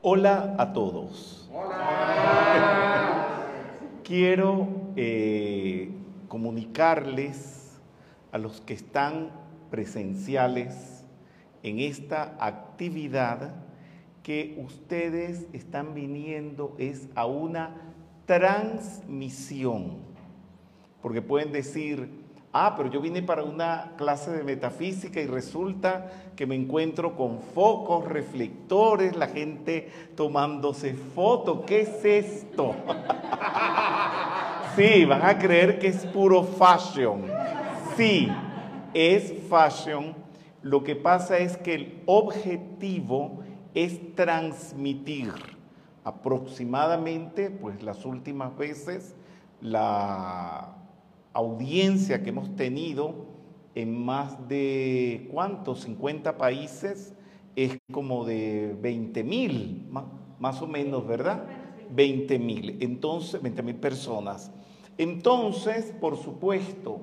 Hola a todos. Quiero eh, comunicarles a los que están presenciales en esta actividad que ustedes están viniendo es a una transmisión. Porque pueden decir, ah, pero yo vine para una clase de metafísica y resulta que me encuentro con focos, reflectores, la gente tomándose fotos. ¿Qué es esto? sí, van a creer que es puro fashion. Sí, es fashion. Lo que pasa es que el objetivo es transmitir aproximadamente, pues las últimas veces, la audiencia que hemos tenido en más de, ¿cuántos? 50 países, es como de 20 mil, más, o menos, ¿verdad? 20 mil, entonces, 20 mil personas. Entonces, por supuesto,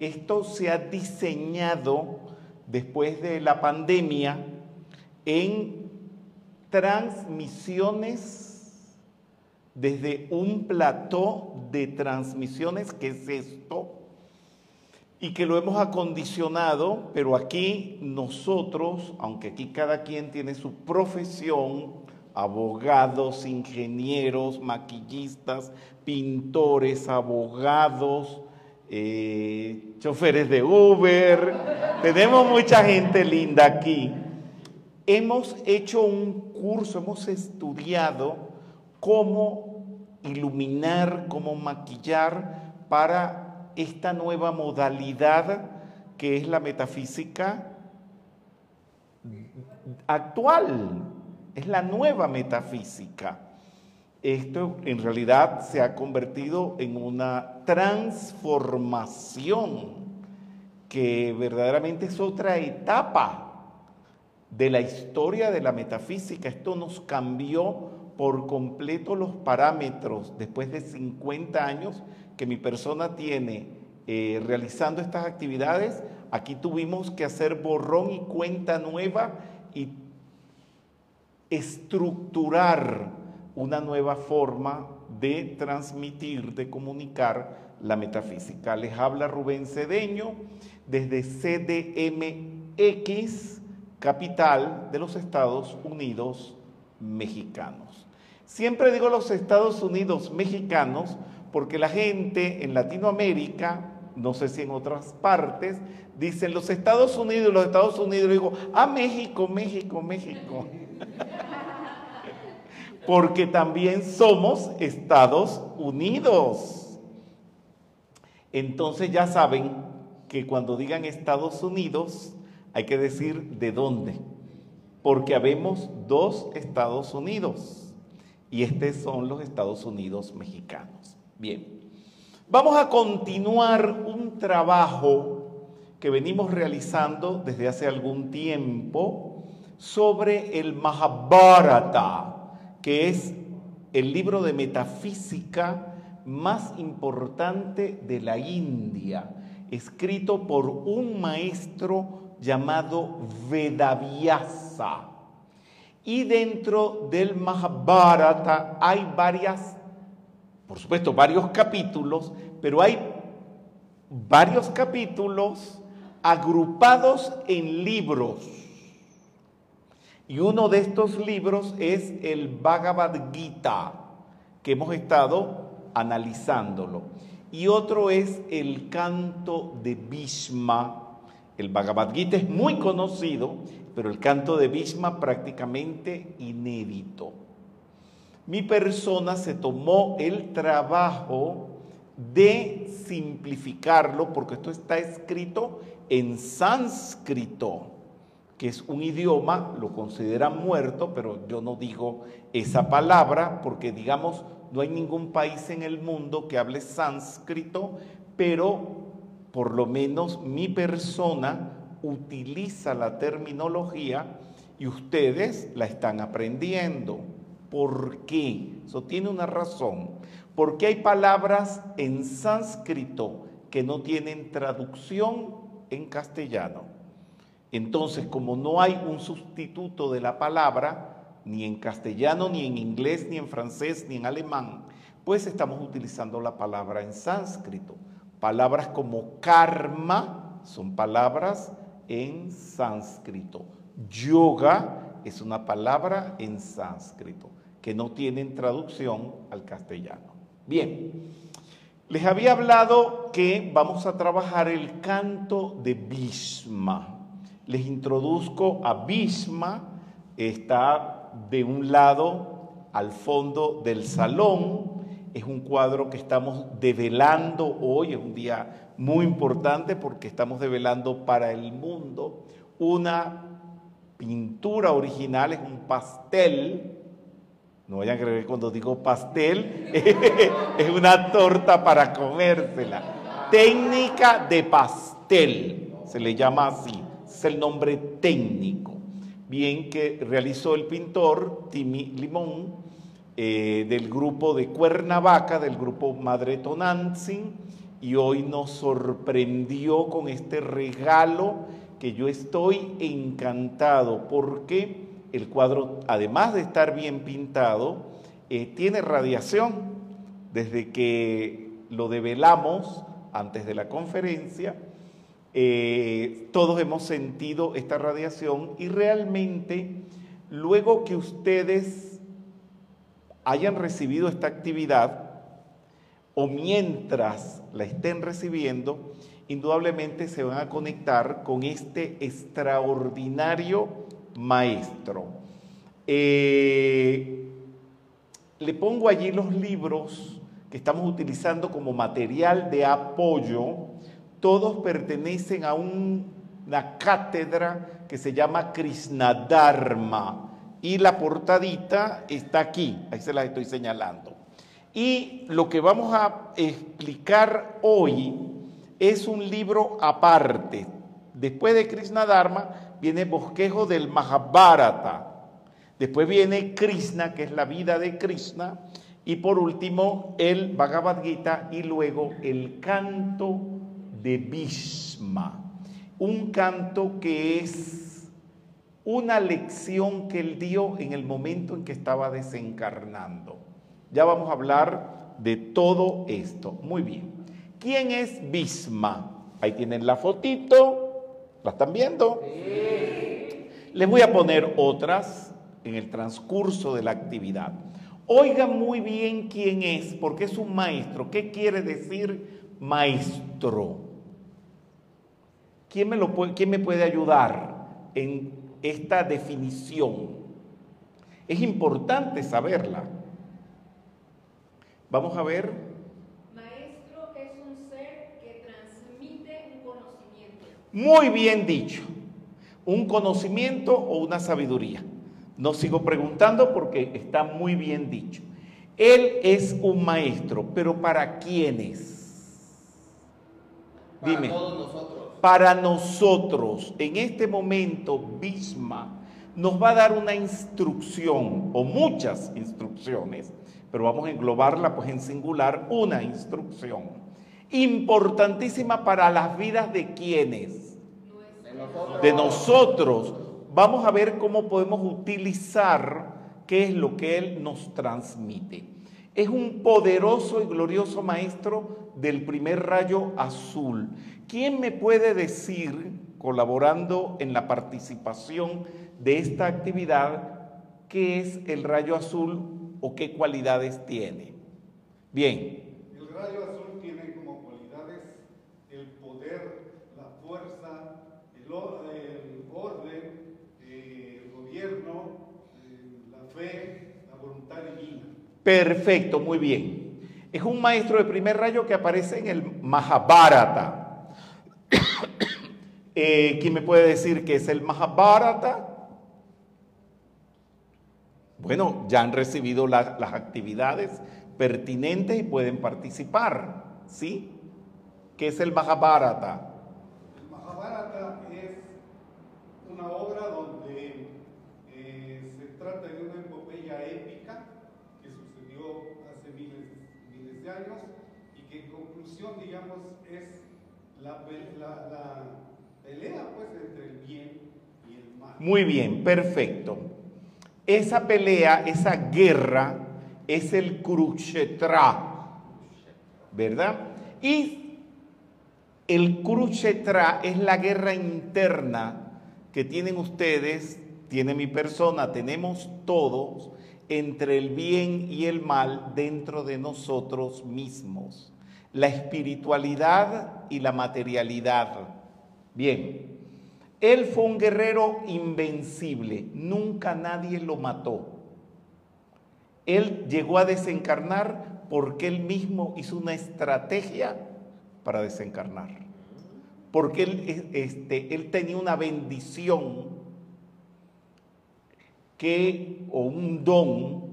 esto se ha diseñado después de la pandemia en transmisiones desde un plató de transmisiones, que es esto, y que lo hemos acondicionado, pero aquí nosotros, aunque aquí cada quien tiene su profesión, abogados, ingenieros, maquillistas, pintores, abogados, eh, choferes de Uber, tenemos mucha gente linda aquí. Hemos hecho un curso, hemos estudiado cómo iluminar, cómo maquillar para esta nueva modalidad que es la metafísica actual, es la nueva metafísica. Esto en realidad se ha convertido en una transformación que verdaderamente es otra etapa de la historia de la metafísica. Esto nos cambió por completo los parámetros después de 50 años que mi persona tiene eh, realizando estas actividades. Aquí tuvimos que hacer borrón y cuenta nueva y estructurar una nueva forma de transmitir, de comunicar la metafísica. Les habla Rubén Cedeño desde CDMX, capital de los Estados Unidos mexicanos. Siempre digo los Estados Unidos mexicanos porque la gente en Latinoamérica, no sé si en otras partes, dicen los Estados Unidos, los Estados Unidos, digo, ah, México, México, México. porque también somos Estados Unidos. Entonces ya saben que cuando digan Estados Unidos hay que decir de dónde, porque habemos dos Estados Unidos y estos son los Estados Unidos mexicanos. Bien, vamos a continuar un trabajo que venimos realizando desde hace algún tiempo sobre el Mahabharata, que es el libro de metafísica más importante de la India, escrito por un maestro llamado Vedavyasa. Y dentro del Mahabharata hay varias, por supuesto, varios capítulos, pero hay varios capítulos agrupados en libros. Y uno de estos libros es el Bhagavad Gita, que hemos estado analizándolo. Y otro es el canto de Bhishma. El Bhagavad Gita es muy conocido pero el canto de Bhishma prácticamente inédito. Mi persona se tomó el trabajo de simplificarlo, porque esto está escrito en sánscrito, que es un idioma, lo consideran muerto, pero yo no digo esa palabra, porque digamos, no hay ningún país en el mundo que hable sánscrito, pero por lo menos mi persona utiliza la terminología y ustedes la están aprendiendo. ¿Por qué? Eso tiene una razón. Porque hay palabras en sánscrito que no tienen traducción en castellano. Entonces, como no hay un sustituto de la palabra, ni en castellano, ni en inglés, ni en francés, ni en alemán, pues estamos utilizando la palabra en sánscrito. Palabras como karma son palabras en sánscrito. Yoga es una palabra en sánscrito que no tienen traducción al castellano. Bien, les había hablado que vamos a trabajar el canto de Bhishma. Les introduzco a Bhishma, está de un lado al fondo del salón, es un cuadro que estamos develando hoy, es un día muy importante porque estamos develando para el mundo una pintura original, es un pastel. No vayan a creer cuando digo pastel, es una torta para comérsela. Técnica de pastel, se le llama así, es el nombre técnico. Bien que realizó el pintor Timi Limón eh, del grupo de Cuernavaca, del grupo Madre Tonantzin, y hoy nos sorprendió con este regalo que yo estoy encantado porque el cuadro, además de estar bien pintado, eh, tiene radiación. Desde que lo develamos antes de la conferencia, eh, todos hemos sentido esta radiación y realmente luego que ustedes hayan recibido esta actividad o mientras la estén recibiendo, indudablemente se van a conectar con este extraordinario maestro. Eh, le pongo allí los libros que estamos utilizando como material de apoyo. Todos pertenecen a una cátedra que se llama Krishnadharma y la portadita está aquí, ahí se la estoy señalando. Y lo que vamos a explicar hoy es un libro aparte. Después de Krishna Dharma viene Bosquejo del Mahabharata. Después viene Krishna, que es la vida de Krishna. Y por último, el Bhagavad Gita y luego el canto de Bhishma. Un canto que es una lección que él dio en el momento en que estaba desencarnando. Ya vamos a hablar de todo esto. Muy bien. ¿Quién es Bisma? Ahí tienen la fotito. ¿La están viendo? Les voy a poner otras en el transcurso de la actividad. Oigan muy bien quién es, porque es un maestro. ¿Qué quiere decir maestro? ¿Quién me, lo puede, quién me puede ayudar en esta definición. Es importante saberla. Vamos a ver. Maestro es un ser que transmite un conocimiento. Muy bien dicho. Un conocimiento o una sabiduría. No sigo preguntando porque está muy bien dicho. Él es un maestro, pero ¿para quiénes? Dime. Para todos nosotros para nosotros en este momento, Bisma nos va a dar una instrucción o muchas instrucciones, pero vamos a englobarla pues en singular, una instrucción importantísima para las vidas de quienes, de nosotros. Vamos a ver cómo podemos utilizar qué es lo que Él nos transmite. Es un poderoso y glorioso maestro del primer rayo azul ¿Quién me puede decir, colaborando en la participación de esta actividad, qué es el rayo azul o qué cualidades tiene? Bien. El rayo azul tiene como cualidades el poder, la fuerza, el, orden, eh, el gobierno, eh, la fe, la voluntad divina. Perfecto, muy bien. Es un maestro de primer rayo que aparece en el Mahabharata. Eh, ¿Quién me puede decir que es el Mahabharata? Bueno, ya han recibido las actividades pertinentes y pueden participar, ¿sí? ¿Qué es el Mahabharata? El Mahabharata es una obra donde eh, se trata de una epopeya épica que sucedió hace miles, miles de años y que en conclusión, digamos, es la, pelea pues entre el bien y el mal. Muy bien, perfecto. Esa pelea, esa guerra, es el Kurukshetra, ¿verdad? Y el Kurukshetra es la guerra interna que tienen ustedes, tiene mi persona, tenemos todos entre el bien y el mal dentro de nosotros mismos. La espiritualidad y la materialidad. Bien, él fue un guerrero invencible, nunca nadie lo mató. Él llegó a desencarnar porque él mismo hizo una estrategia para desencarnar. Porque él, este, él tenía una bendición que, o un don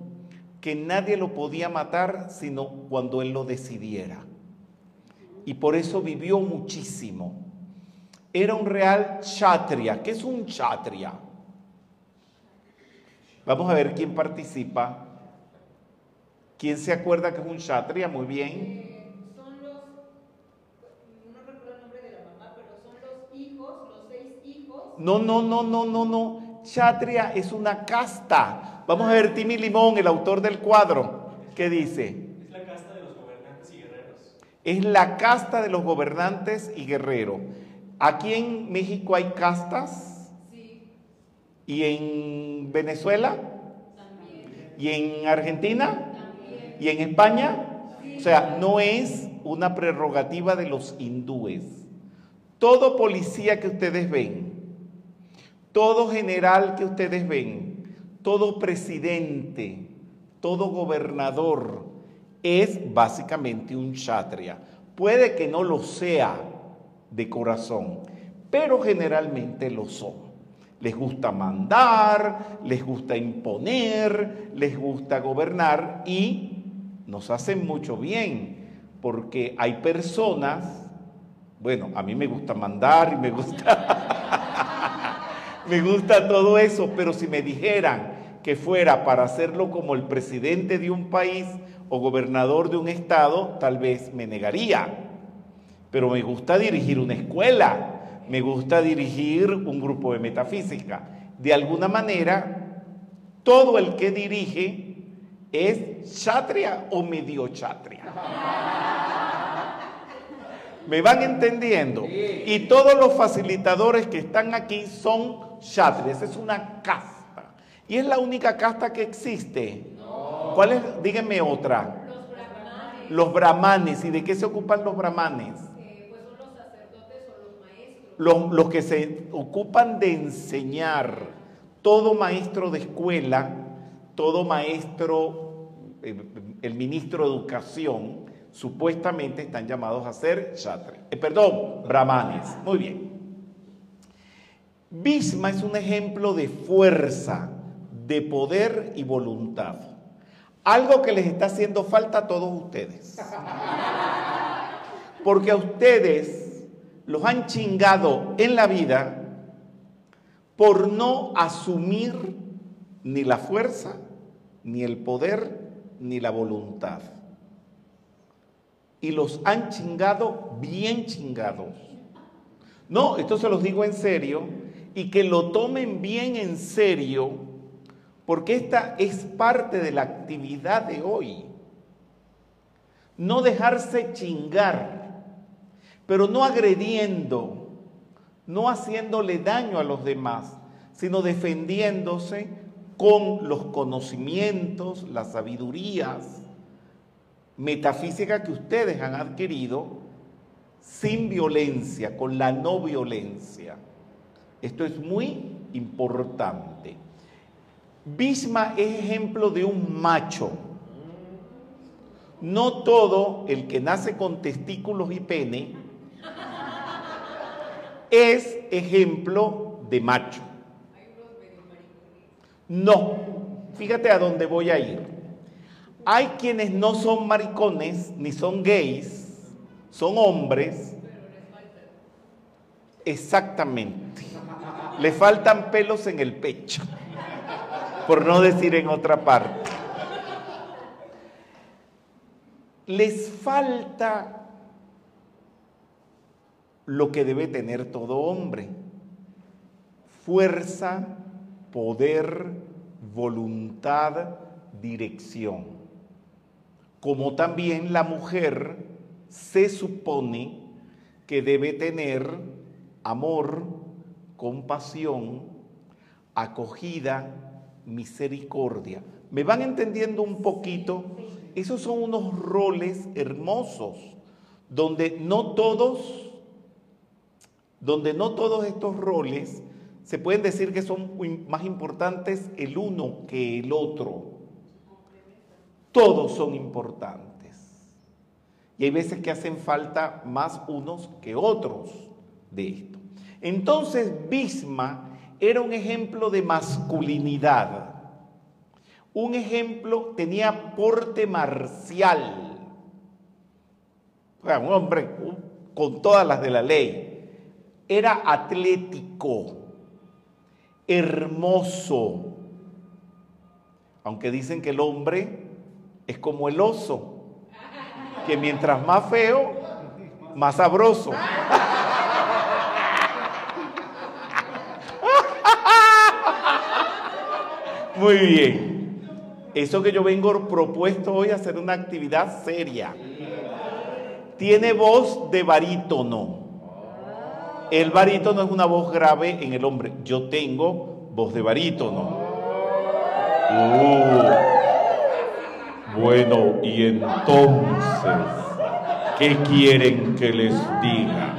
que nadie lo podía matar sino cuando él lo decidiera. Y por eso vivió muchísimo era un real chatria. ¿Qué es un chatria? Vamos a ver quién participa. ¿Quién se acuerda que es un chatria? Muy bien. Son los, no recuerdo el nombre de la mamá, pero son los hijos, los seis hijos. No, no, no, no, no, no. Chatria es una casta. Vamos a ver Timmy Limón, el autor del cuadro. ¿Qué dice? Es la casta de los gobernantes y guerreros. Es la casta de los gobernantes y guerreros. Aquí en México hay castas. Sí, ¿Y en Venezuela? también. ¿Y en Argentina? También. ¿Y en España? O sea, no es una prerrogativa de los hindúes. Todo policía que ustedes ven, todo general que ustedes ven, todo presidente, todo gobernador es básicamente un kshatriya. Puede que no lo sea de corazón, pero generalmente lo son. Les gusta mandar, les gusta imponer, les gusta gobernar y nos hacen mucho bien, porque hay personas, bueno, a mí me gusta mandar y me gusta, me gusta todo eso, pero si me dijeran que fuera para hacerlo como el presidente de un país o gobernador de un estado, tal vez me negaría. Pero me gusta dirigir una escuela, me gusta dirigir un grupo de metafísica. De alguna manera, todo el que dirige es chatria o medio chatria. ¿Me van entendiendo? Y todos los facilitadores que están aquí son chatrias, es una casta. Y es la única casta que existe. ¿Cuál es? Díganme otra. Los brahmanes, Los brahmanes. ¿Y de qué se ocupan los brahmanes? Los, que se ocupan de enseñar, todo maestro de escuela, todo maestro, eh, el ministro de educación, supuestamente están llamados a ser kshatri. Eh, perdón, brahmanes. Muy bien. Bhisma es un ejemplo de fuerza, de poder y voluntad. Algo que les está haciendo falta a todos ustedes. Porque a ustedes los han chingado en la vida por no asumir ni la fuerza, ni el poder, ni la voluntad. Y los han chingado bien chingados. No, esto se los digo en serio y que lo tomen bien en serio porque esta es parte de la actividad de hoy. No dejarse chingar, pero no agrediendo, no haciéndole daño a los demás, sino defendiéndose con los conocimientos, las sabidurías metafísicas que ustedes han adquirido sin violencia, con la no violencia. Esto es muy importante. Bhisma es ejemplo de un macho. No todo el que nace con testículos y pene es ejemplo de macho. No, fíjate a dónde voy a ir. Hay quienes no son maricones ni son gays, son hombres. Exactamente. Le faltan pelos en el pecho, por no decir en otra parte. Les falta lo que debe tener todo hombre. Fuerza, poder, voluntad, dirección. Como también la mujer se supone que debe tener amor, compasión, acogida, misericordia. ¿Me van entendiendo un poquito? Esos son unos roles hermosos, donde no todos, donde no todos estos roles se pueden decir que son más importantes el uno que el otro. Todos son importantes. Y hay veces que hacen falta más unos que otros de esto. Entonces, Bisma era un ejemplo de masculinidad. Un ejemplo, tenía porte marcial. un hombre con todas las de la ley. Era atlético, hermoso. Aunque dicen que el hombre es como el oso que mientras más feo, más sabroso. Muy bien. Eso que yo vengo propuesto hoy a hacer una actividad seria. Tiene voz de barítono. El barítono es una voz grave en el hombre. Yo tengo voz de barítono. Uh. Bueno, y entonces, ¿qué quieren que les diga?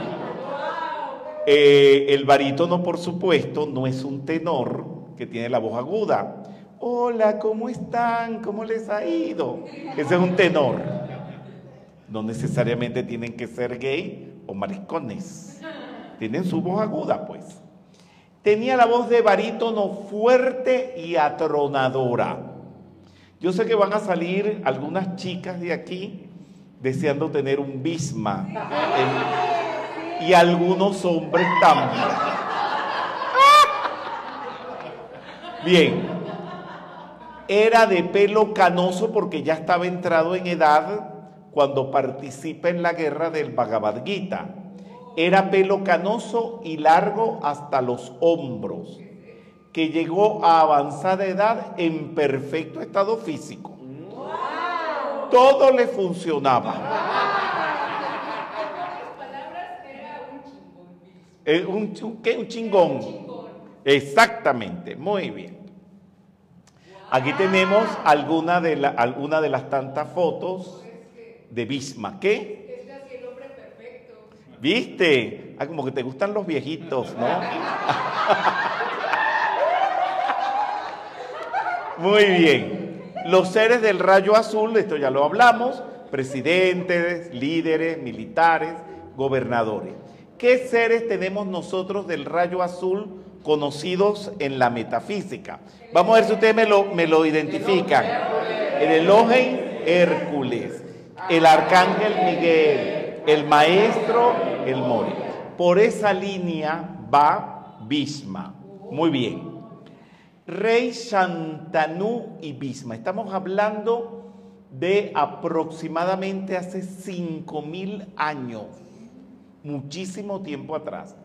Eh, el barítono, por supuesto, no es un tenor que tiene la voz aguda. Hola, ¿cómo están? ¿Cómo les ha ido? Ese es un tenor. No necesariamente tienen que ser gay o mariscones. Tienen su voz aguda, pues. Tenía la voz de barítono fuerte y atronadora. Yo sé que van a salir algunas chicas de aquí deseando tener un bisma. y algunos hombres también. Bien. Era de pelo canoso porque ya estaba entrado en edad cuando participa en la guerra del Bhagavad Gita. Era pelo canoso y largo hasta los hombros que llegó a avanzada edad en perfecto estado físico. Todo le funcionaba. Un, ¿Qué? Un chingón. Exactamente, muy bien. Aquí tenemos alguna de, la, alguna de las tantas fotos de Bisma. ¿Qué? ¿Viste? Ah, como que te gustan los viejitos, ¿no? Muy bien. Los seres del rayo azul, esto ya lo hablamos, presidentes, líderes, militares, gobernadores. ¿Qué seres tenemos nosotros del rayo azul conocidos en la metafísica? Vamos a ver si ustedes me lo, me lo identifican. El Elohim Hércules, el arcángel Miguel, el maestro el Mori. Por esa línea va Bhishma. Muy bien rey Shantanu y Bisma. Estamos hablando de aproximadamente hace 5.000 años, muchísimo tiempo atrás.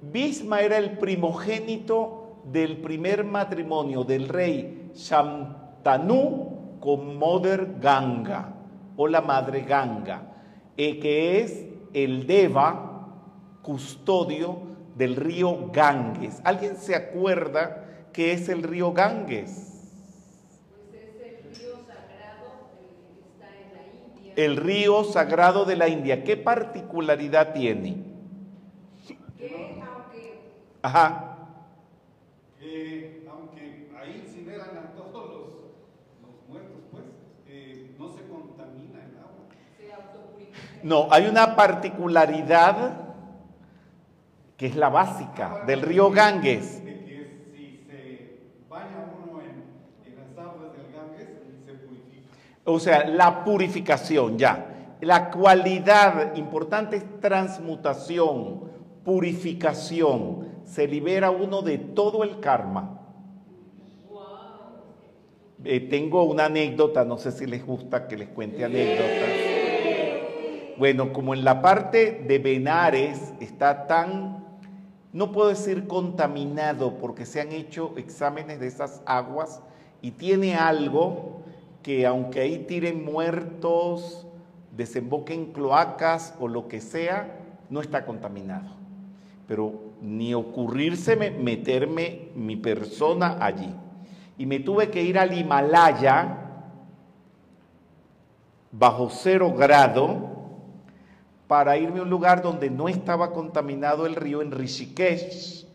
Bisma era el primogénito del primer matrimonio del rey Shantanu con Mother Ganga o la madre Ganga, eh, que es el Deva, custodio del río Ganges. ¿Alguien se acuerda? ¿Qué es el río Ganges? Pues es el río sagrado que está en la India. El río sagrado de la India. ¿Qué particularidad tiene? Que aunque... Ajá. Eh, aunque ahí incineran a todos los, los muertos, pues, eh, no se contamina el agua. Se autopurifica. No, hay una particularidad que es la básica del río Ganges. O sea, la purificación ya. La cualidad importante es transmutación, purificación. Se libera uno de todo el karma. Eh, tengo una anécdota, no sé si les gusta que les cuente anécdotas. Bueno, como en la parte de Benares está tan, no puedo decir contaminado, porque se han hecho exámenes de esas aguas y tiene algo que aunque ahí tiren muertos, desemboquen cloacas o lo que sea, no está contaminado. Pero ni ocurrirse meterme mi persona allí. Y me tuve que ir al Himalaya bajo cero grado para irme a un lugar donde no estaba contaminado el río en Rishikesh.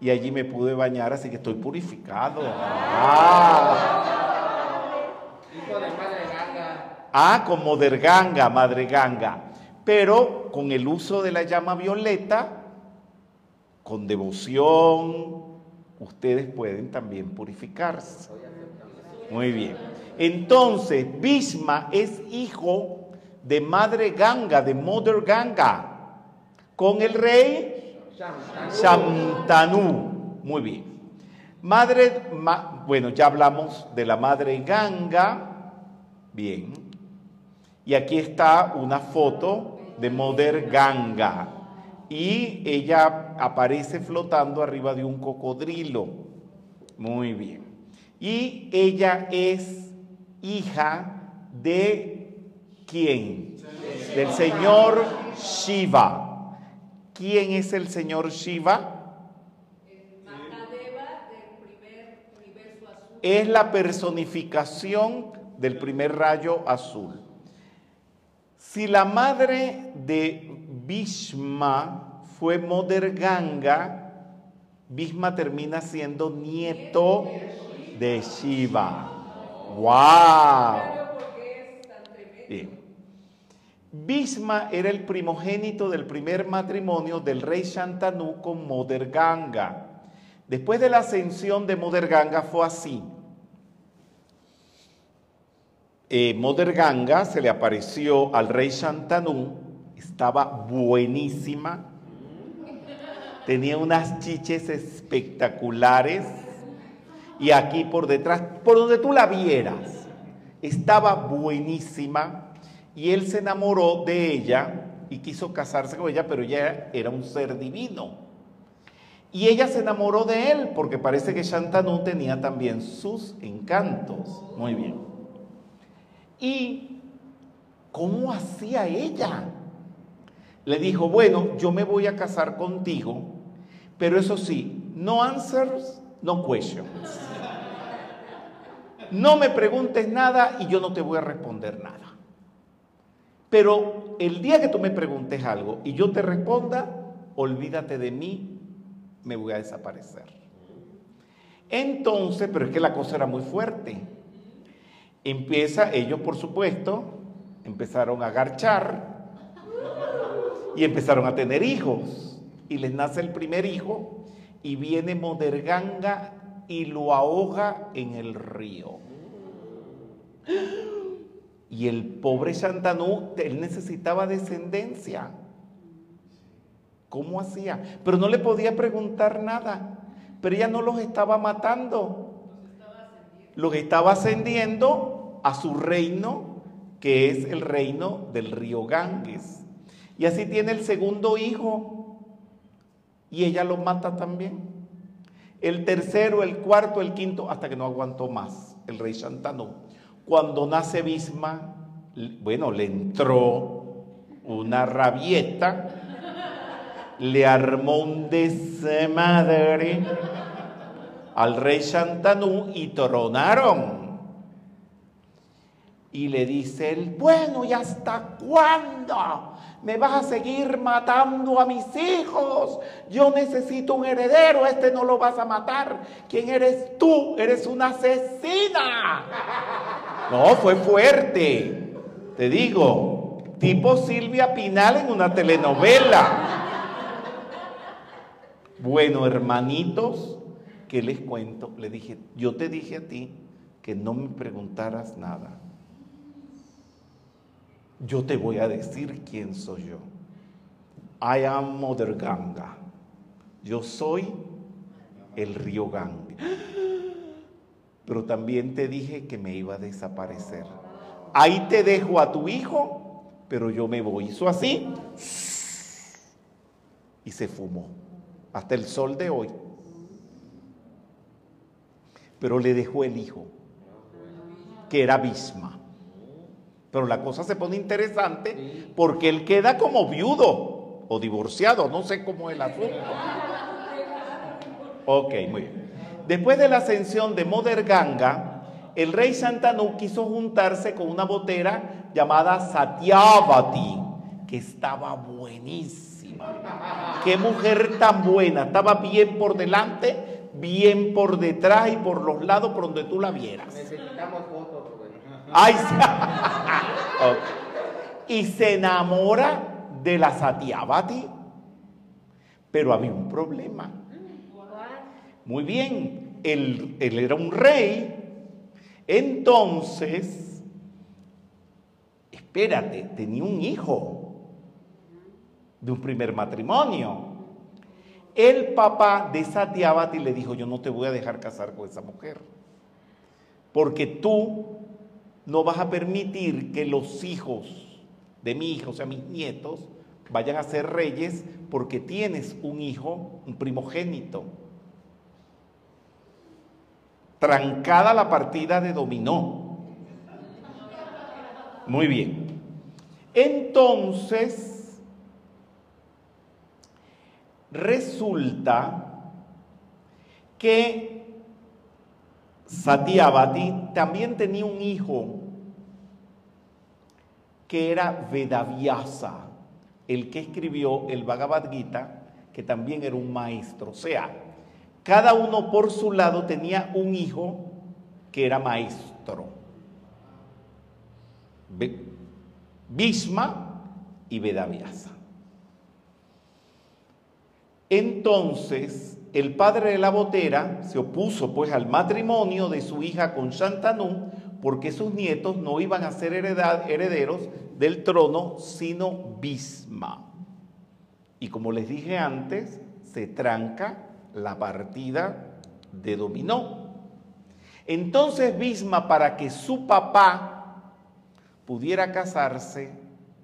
Y allí me pude bañar, así que estoy purificado. Ah, ah como Derganga, Madre Ganga. Pero con el uso de la llama violeta, con devoción, ustedes pueden también purificarse. Muy bien. Entonces, Bhisma es hijo de Madre Ganga, de Mother Ganga, con el rey Shantanu. Muy bien. Madre, bueno, ya hablamos de la Madre Ganga. Bien. Y aquí está una foto de Mother Ganga. Y ella aparece flotando arriba de un cocodrilo. Muy bien. Y ella es hija de quién? Del señor Shiva. ¿Quién es el señor Shiva? Es la personificación del primer rayo azul. Si la madre de Bhishma fue Mother Ganga, Bhishma termina siendo nieto de Shiva. ¡Wow! Bien. Bhisma era el primogénito del primer matrimonio del rey Shantanu con Mother Ganga. Después de la ascensión de Mother Ganga fue así. Eh, se le apareció al rey Shantanu, estaba buenísima, tenía unas chiches espectaculares y aquí por detrás, por donde tú la vieras, estaba buenísima y él se enamoró de ella y quiso casarse con ella, pero ella era un ser divino. Y ella se enamoró de él porque parece que Shantanu tenía también sus encantos. Muy bien. ¿Y cómo hacía ella? Le dijo, bueno, yo me voy a casar contigo, pero eso sí, no answers, no questions. No me preguntes nada y yo no te voy a responder nada. Pero el día que tú me preguntes algo y yo te responda, olvídate de mí, me voy a desaparecer. Entonces, pero es que la cosa era muy fuerte. Empieza, ellos por supuesto, empezaron a agarchar y empezaron a tener hijos. Y les nace el primer hijo y viene Moderganga y lo ahoga en el río. Y el pobre Shantanú, él necesitaba descendencia. ¿Cómo hacía? Pero no le podía preguntar nada. Pero ella no los estaba matando. Los estaba ascendiendo a su reino, que es el reino del río Ganges. Y así tiene el segundo hijo. Y ella lo mata también el tercero, el cuarto, el quinto, hasta que no aguantó más el rey Shantanu. Cuando nace Bisma, bueno, le entró una rabieta, le armó un desmadre al rey Shantanu y tronaron. Y le dice él, bueno, ¿y hasta cuándo? me vas a seguir matando a mis hijos. Yo necesito un heredero, este no lo vas a matar. ¿Quién eres tú? Eres una asesina. No, fue fuerte. Te digo, tipo Silvia Pinal en una telenovela. Bueno, hermanitos, ¿qué les cuento? Le dije, yo te dije a ti que no me preguntaras nada yo te voy a decir quién soy yo. I am Mother Ganga. Yo soy el río Ganga. Pero también te dije que me iba a desaparecer. Ahí te dejo a tu hijo, pero yo me voy. Hizo así y se fumó. Hasta el sol de hoy. pero le dejó el hijo, que era Bisma. Pero la cosa se pone interesante porque él queda como viudo o divorciado, no sé cómo es el asunto. Ok, muy bien. Después de la ascensión de Moderganga, el rey Santanu quiso juntarse con una botera llamada Satyavati, que estaba buenísima. Qué mujer tan buena, estaba bien por delante, bien por detrás y por los lados por donde tú la vieras. Necesitamos fotos. Ay, sí. Ok. Y se enamora de la Satyavati. Pero había un problema. Muy bien, él, era un rey. Entonces, espérate, tenía un hijo de un primer matrimonio. El papá de Satyavati le dijo, yo no te voy a dejar casar con esa mujer, porque tú no vas a permitir que los hijos de mi hijo, o sea, mis nietos, vayan a ser reyes porque tienes un hijo, un primogénito. Trancada la partida de dominó. Muy bien. Entonces, resulta que Satyavati también tenía un hijo que era Vedavyasa, el que escribió el Bhagavad Gita, que también era un maestro. O sea, cada uno por su lado tenía un hijo que era maestro. Bhishma y Vedavyasa. Entonces, el padre de la botera se opuso pues al matrimonio de su hija con Shantanu porque sus nietos no iban a ser herederos del trono sino Bhisma. Y como les dije antes, se tranca la partida de dominó. Entonces Bhisma, para que su papá pudiera casarse,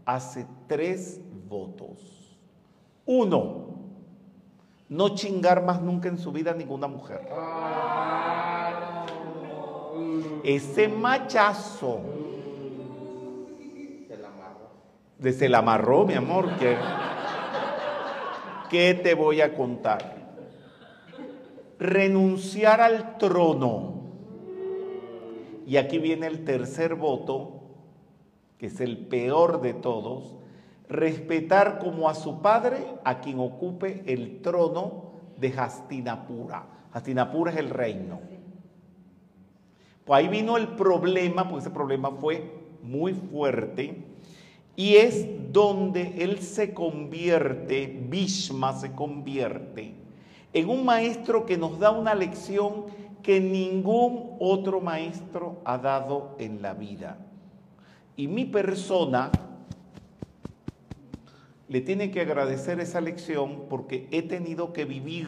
hace tres votos. Uno, no chingar más nunca en su vida a ninguna mujer. Ese machazo Se la amarró. mi amor, que ¿qué te voy a contar? Renunciar al trono. Y aquí viene el tercer voto, que es el peor de todos, respetar como a su padre a quien ocupe el trono de Hastinapura. Hastinapura es el reino. Pues ahí vino el problema, porque ese problema fue muy fuerte, y es donde él se convierte, Bhishma se convierte, en un maestro que nos da una lección que ningún otro maestro ha dado en la vida. Y mi persona le tiene que agradecer esa lección porque he tenido que vivir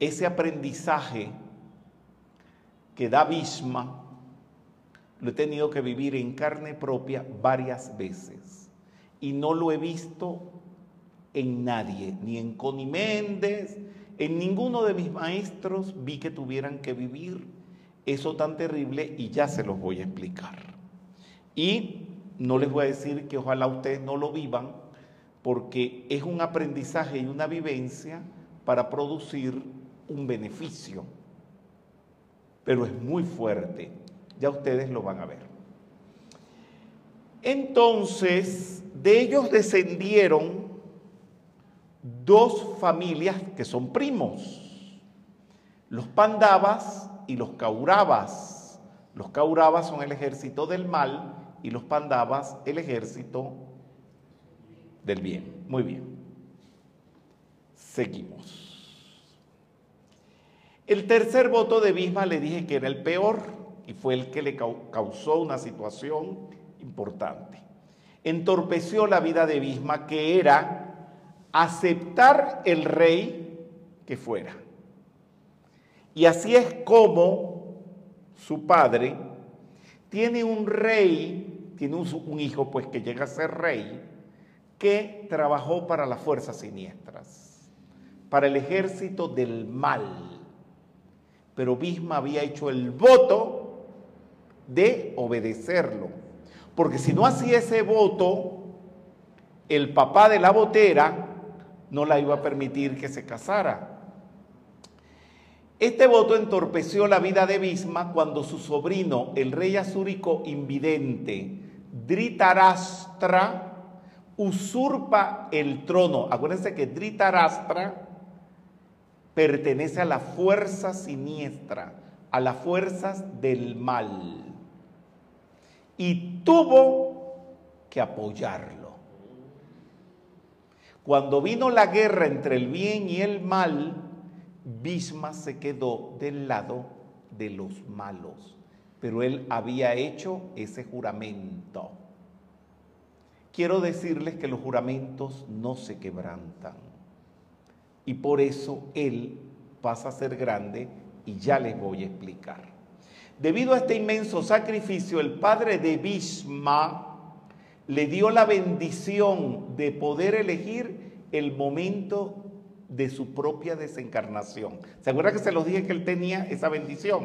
ese aprendizaje que da Bhishma, lo he tenido que vivir en carne propia varias veces. Y no lo he visto en nadie, ni en Connie Méndez, en ninguno de mis maestros vi que tuvieran que vivir eso tan terrible y ya se los voy a explicar. Y no les voy a decir que ojalá ustedes no lo vivan, porque es un aprendizaje y una vivencia para producir un beneficio pero es muy fuerte. Ya ustedes lo van a ver. Entonces, de ellos descendieron dos familias que son primos, los Pandavas y los Kauravas. Los Kauravas son el ejército del mal y los Pandavas el ejército del bien. Muy bien. Seguimos. El tercer voto de Bisma le dije que era el peor y fue el que le cau- causó una situación importante. Entorpeció la vida de Bisma, que era aceptar el rey que fuera. Y así es como su padre tiene un rey, tiene un, hijo pues que llega a ser rey, que trabajó para las fuerzas siniestras, para el ejército del mal pero Bisma había hecho el voto de obedecerlo. Porque si no hacía ese voto, el papá de la botera no la iba a permitir que se casara. Este voto entorpeció la vida de Bisma cuando su sobrino, el rey azúrico invidente, Dhritarashtra, usurpa el trono. Acuérdense que Dhritarashtra pertenece a la fuerza siniestra, a las fuerzas del mal. Y tuvo que apoyarlo. Cuando vino la guerra entre el bien y el mal, Bisma se quedó del lado de los malos, pero él había hecho ese juramento. Quiero decirles que los juramentos no se quebrantan y por eso él pasa a ser grande y ya les voy a explicar. Debido a este inmenso sacrificio, el padre de Bisma le dio la bendición de poder elegir el momento de su propia desencarnación. ¿Se acuerda que se los dije que él tenía esa bendición?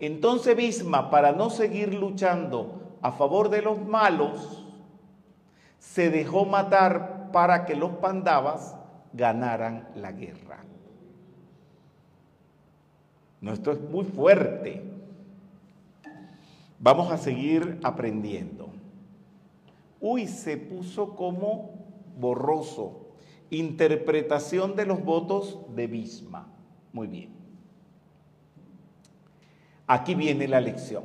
Entonces Bisma, para no seguir luchando a favor de los malos, se dejó matar para que los pandavas ganaran la guerra. No, esto es muy fuerte. Vamos a seguir aprendiendo. Uy, se puso como borroso Interpretación de los votos de Bisma. Muy bien. Aquí viene la lección.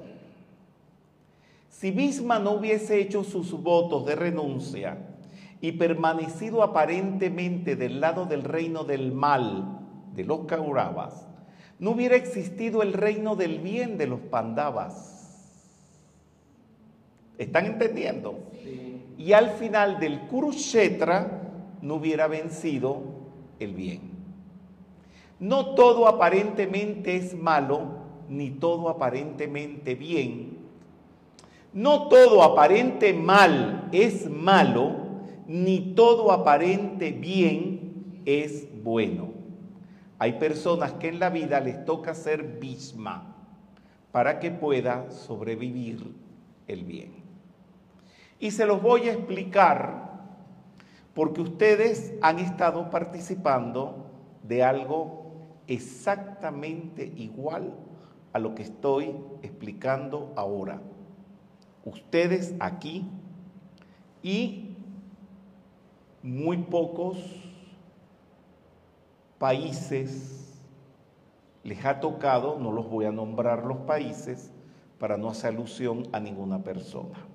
Si Bisma no hubiese hecho sus votos de renuncia y permanecido aparentemente del lado del reino del mal de los Kauravas, no hubiera existido el reino del bien de los Pandavas. ¿Están entendiendo? Y al final del Kurukshetra no hubiera vencido el bien. No todo aparentemente es malo, ni todo aparentemente bien. No todo aparente mal es malo, ni todo aparente bien es bueno. Hay personas que en la vida les toca ser bisma para que pueda sobrevivir el bien. Y se los voy a explicar porque ustedes han estado participando de algo exactamente igual a lo que estoy explicando ahora. Ustedes aquí y muy pocos países les ha tocado, no los voy a nombrar los países para no hacer alusión a ninguna persona.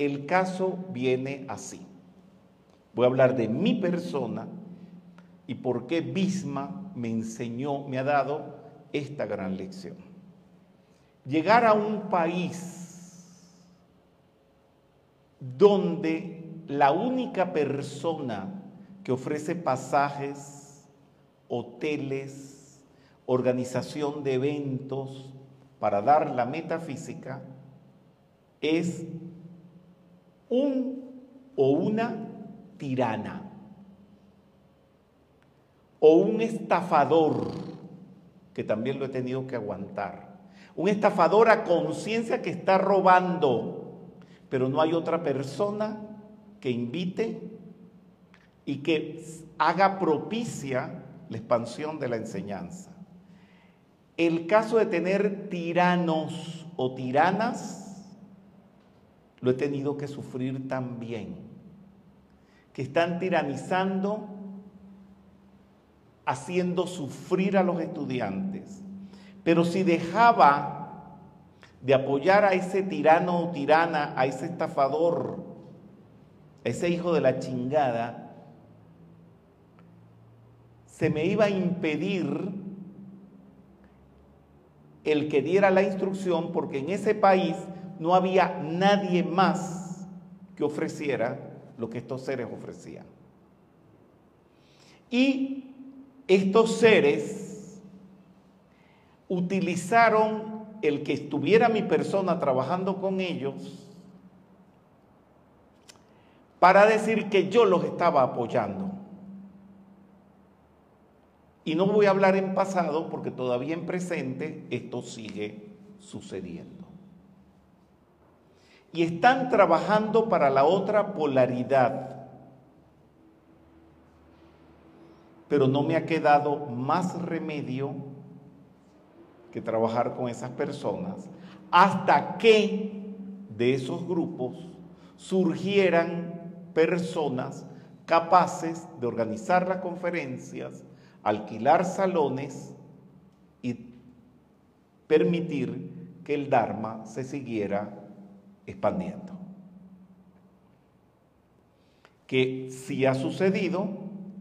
El caso viene así. Voy a hablar de mi persona y por qué Bisma me enseñó, me ha dado esta gran lección. Llegar a un país donde la única persona que ofrece pasajes, hoteles, organización de eventos para dar la metafísica es un o una tirana o un estafador, que también lo he tenido que aguantar. Un estafador a conciencia que está robando, pero no hay otra persona que invite y que haga propicia la expansión de la enseñanza. El caso de tener tiranos o tiranas, lo he tenido que sufrir también que están tiranizando, haciendo sufrir a los estudiantes. Pero si dejaba de apoyar a ese tirano o tirana, a ese estafador, a ese hijo de la chingada, se me iba a impedir el que diera la instrucción porque en ese país no había nadie más que ofreciera lo que estos seres ofrecían. Y estos seres utilizaron el que estuviera mi persona trabajando con ellos para decir que yo los estaba apoyando. Y no voy a hablar en pasado porque todavía en presente esto sigue sucediendo. Y están trabajando para la otra polaridad. Pero no me ha quedado más remedio que trabajar con esas personas hasta que de esos grupos surgieran personas capaces de organizar las conferencias, alquilar salones y permitir que el Dharma se siguiera expandiendo. Que si ha sucedido,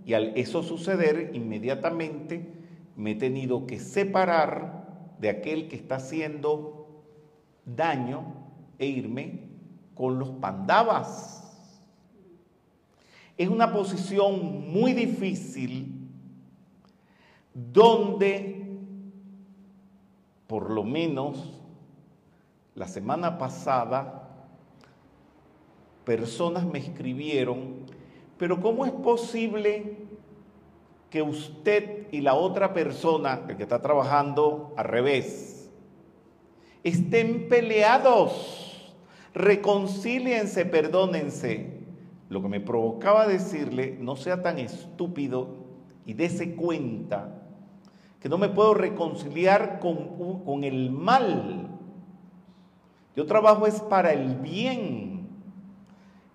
y al eso suceder, inmediatamente me he tenido que separar de aquel que está haciendo daño e irme con los pandavas. Es una posición muy difícil donde, por lo menos la semana pasada, personas me escribieron, pero ¿cómo es posible que usted y la otra persona, el que está trabajando al revés, estén peleados? Reconcíliense, perdónense. Lo que me provocaba decirle, no sea tan estúpido y dése cuenta que no me puedo reconciliar con, con el mal. Yo trabajo es para el bien.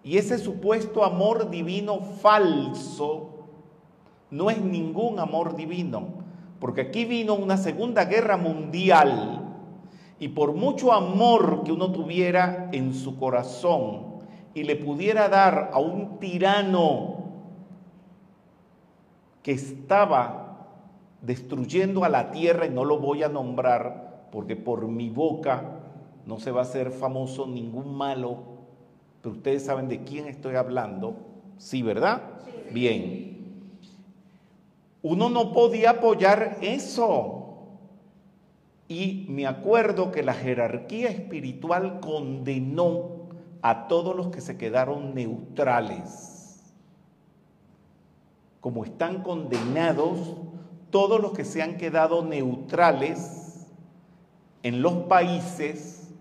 Y ese supuesto amor divino falso no es ningún amor divino, porque aquí vino una segunda guerra mundial. Y por mucho amor que uno tuviera en su corazón y le pudiera dar a un tirano que estaba destruyendo a la tierra, y no lo voy a nombrar, porque por mi boca no se va a hacer famoso ningún malo, pero ustedes saben de quién estoy hablando, ¿sí, verdad? Bien. Uno no podía apoyar eso. Y me acuerdo que la jerarquía espiritual condenó a todos los que se quedaron neutrales. Como están condenados todos los que se han quedado neutrales en los países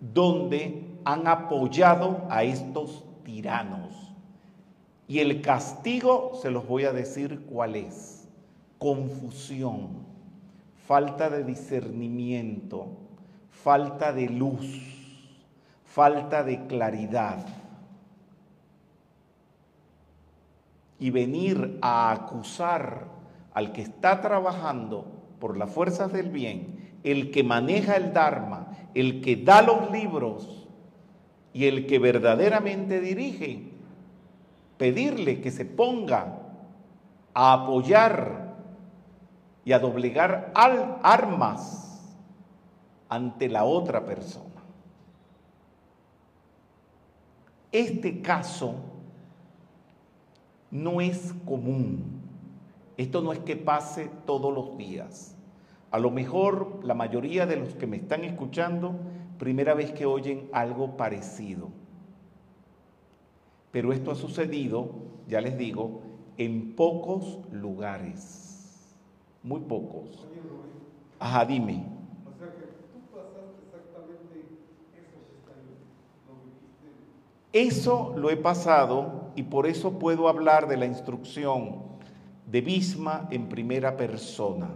donde han apoyado a estos tiranos. Y el castigo, se los voy a decir cuál es. Confusión, falta de discernimiento, falta de luz, falta de claridad. Y venir a acusar al que está trabajando por las fuerzas del bien, el que maneja el Dharma, el que da los libros y el que verdaderamente dirige, pedirle que se ponga a apoyar y a doblegar armas ante la otra persona. Este caso no es común. Esto no es que pase todos los días. A lo mejor la mayoría de los que me están escuchando, primera vez que oyen algo parecido. Pero esto ha sucedido, ya les digo, en pocos lugares. Muy pocos. Ajá, dime. O sea que tú pasaste exactamente eso. Eso lo he pasado y por eso puedo hablar de la instrucción de Bisma en primera persona.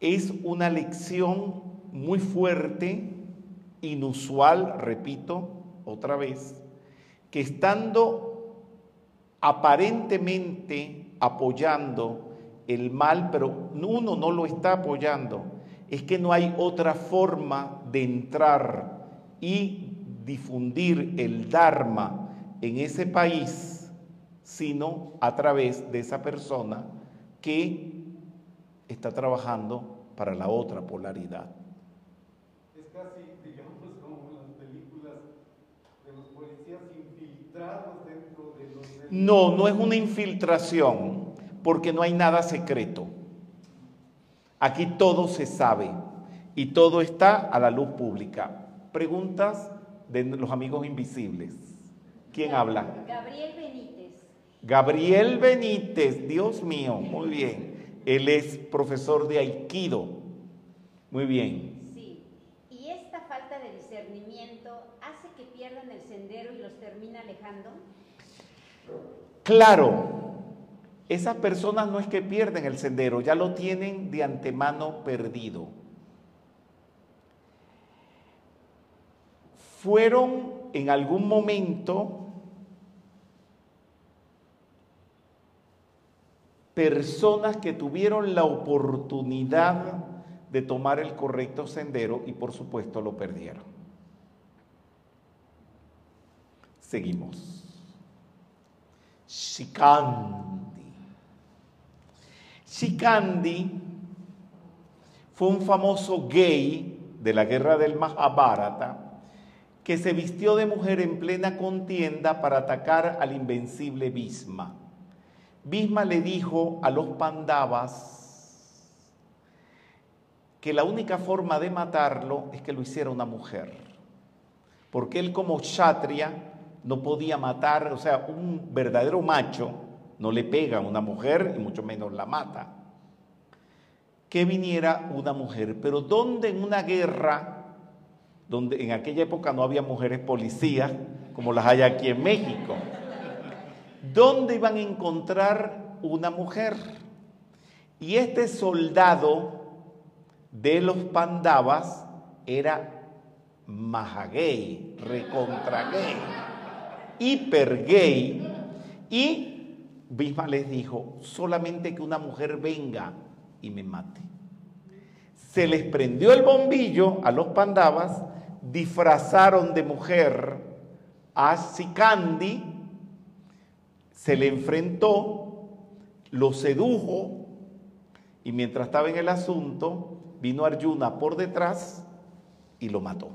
Es una lección muy fuerte, inusual, repito otra vez, que estando aparentemente apoyando el mal, pero uno no lo está apoyando, es que no hay otra forma de entrar y difundir el Dharma en ese país sino a través de esa persona que está trabajando para la otra polaridad. Es casi, digamos, como las películas de los policías infiltrados dentro de los... No, no es una infiltración, porque no hay nada secreto. Aquí todo se sabe y todo está a la luz pública. Preguntas de los amigos invisibles. ¿Quién habla? Gabriel Benítez. Gabriel Benítez, Dios mío, muy bien. Él es profesor de Aikido. Muy bien. Sí. ¿Y esta falta de discernimiento hace que pierdan el sendero y los termina alejando? Claro, esas personas no es que pierden el sendero, ya lo tienen de antemano perdido. Fueron en algún momento personas que tuvieron la oportunidad de tomar el correcto sendero y por supuesto lo perdieron. Seguimos. Shikandi. Shikandi fue un famoso gay de la guerra del Mahabharata que se vistió de mujer en plena contienda para atacar al invencible Bhisma. Bhisma le dijo a los pandavas que la única forma de matarlo es que lo hiciera una mujer, porque él como kshatriya no podía matar, o sea, un verdadero macho no le pega a una mujer y mucho menos la mata. Que viniera una mujer, pero ¿dónde en una guerra, donde en aquella época no había mujeres policías como las hay aquí en México? ¿Dónde iban a encontrar una mujer? Y este soldado de los Pandavas era Mahagay, recontra gay, hiper gay. Y Bhisma les dijo, solamente que una mujer venga y me mate. Se les prendió el bombillo a los Pandavas, disfrazaron de mujer a Sikandi, se le enfrentó, lo sedujo y mientras estaba en el asunto, vino Arjuna por detrás y lo mató.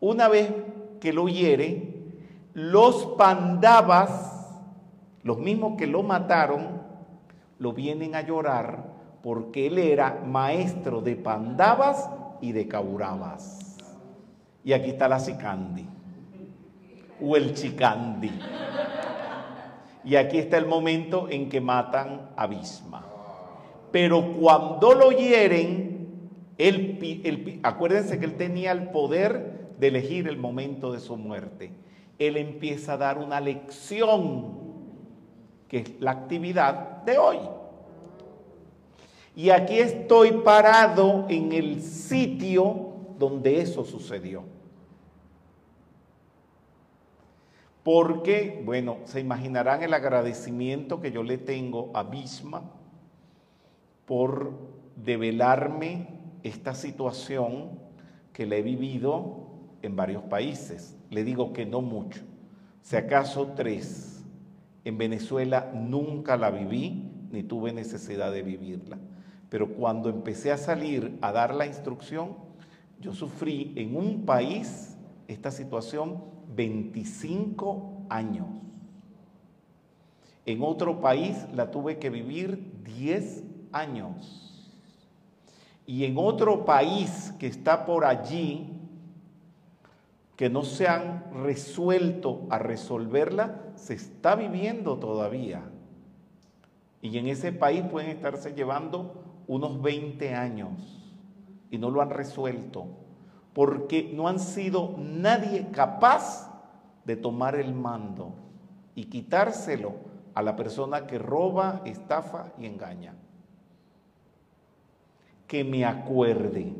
Una vez que lo hiere, los pandavas, los mismos que lo mataron, lo vienen a llorar porque él era maestro de pandavas y de kauravas. Y aquí está la Sikandi o el Chikandi. Y aquí está el momento en que matan a Bhisma. Pero cuando lo hieren, él, acuérdense que él tenía el poder de elegir el momento de su muerte. Él empieza a dar una lección, que es la actividad de hoy. Y aquí estoy parado en el sitio donde eso sucedió. Porque, bueno, se imaginarán el agradecimiento que yo le tengo a Bisma por develarme esta situación que le he vivido en varios países. Le digo que no mucho, si acaso tres. En Venezuela nunca la viví ni tuve necesidad de vivirla. Pero cuando empecé a salir a dar la instrucción, yo sufrí en un país esta situación 25 años. En otro país la tuve que vivir 10 años. Y en otro país que está por allí, que no se han resuelto a resolverla, se está viviendo todavía. Y en ese país pueden estarse llevando unos 20 años y no lo han resuelto porque no han sido nadie capaz de tomar el mando y quitárselo a la persona que roba, estafa y engaña. Que me acuerde.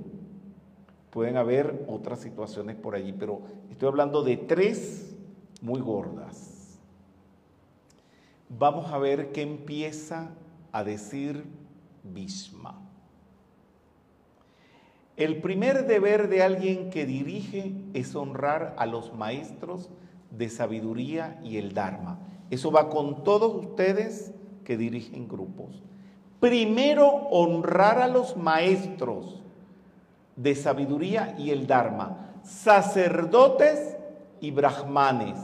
Pueden haber otras situaciones por allí, pero estoy hablando de tres muy gordas. Vamos a ver qué empieza a decir Bisma. El primer deber de alguien que dirige es honrar a los maestros de sabiduría y el Dharma. Eso va con todos ustedes que dirigen grupos. Primero, honrar a los maestros de sabiduría y el Dharma, sacerdotes y brahmanes,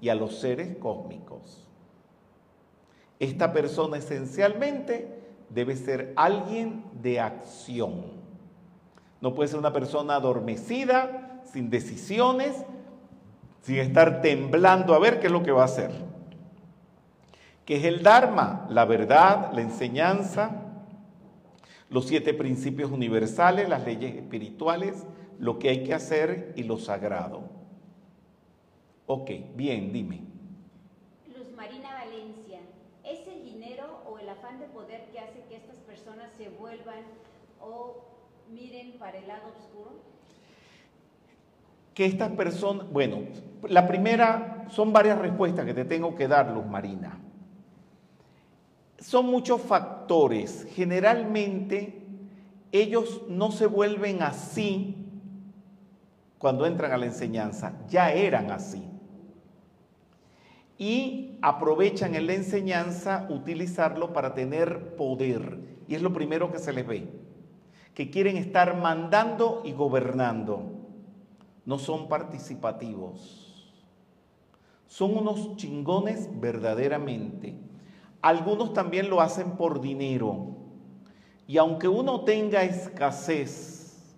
y a los seres cósmicos. Esta persona esencialmente debe ser alguien de acción. No puede ser una persona adormecida, sin decisiones, sin estar temblando a ver qué es lo que va a hacer. que es el Dharma, la verdad, la enseñanza, los siete principios universales, las leyes espirituales, lo que hay que hacer y lo sagrado. Ok, bien, dime. Luz Marina Valencia, ¿es el dinero o el afán de poder que hace que estas personas se vuelvan o miren para el lado oscuro? Que estas personas, bueno, la primera, son varias respuestas que te tengo que dar, Luz Marina. Son muchos factores. Generalmente ellos no se vuelven así cuando entran a la enseñanza, ya eran así. Y aprovechan en la enseñanza utilizarlo para tener poder. Y es lo primero que se les ve, que quieren estar mandando y gobernando. No son participativos. Son unos chingones verdaderamente. Algunos también lo hacen por dinero. Y aunque uno tenga escasez,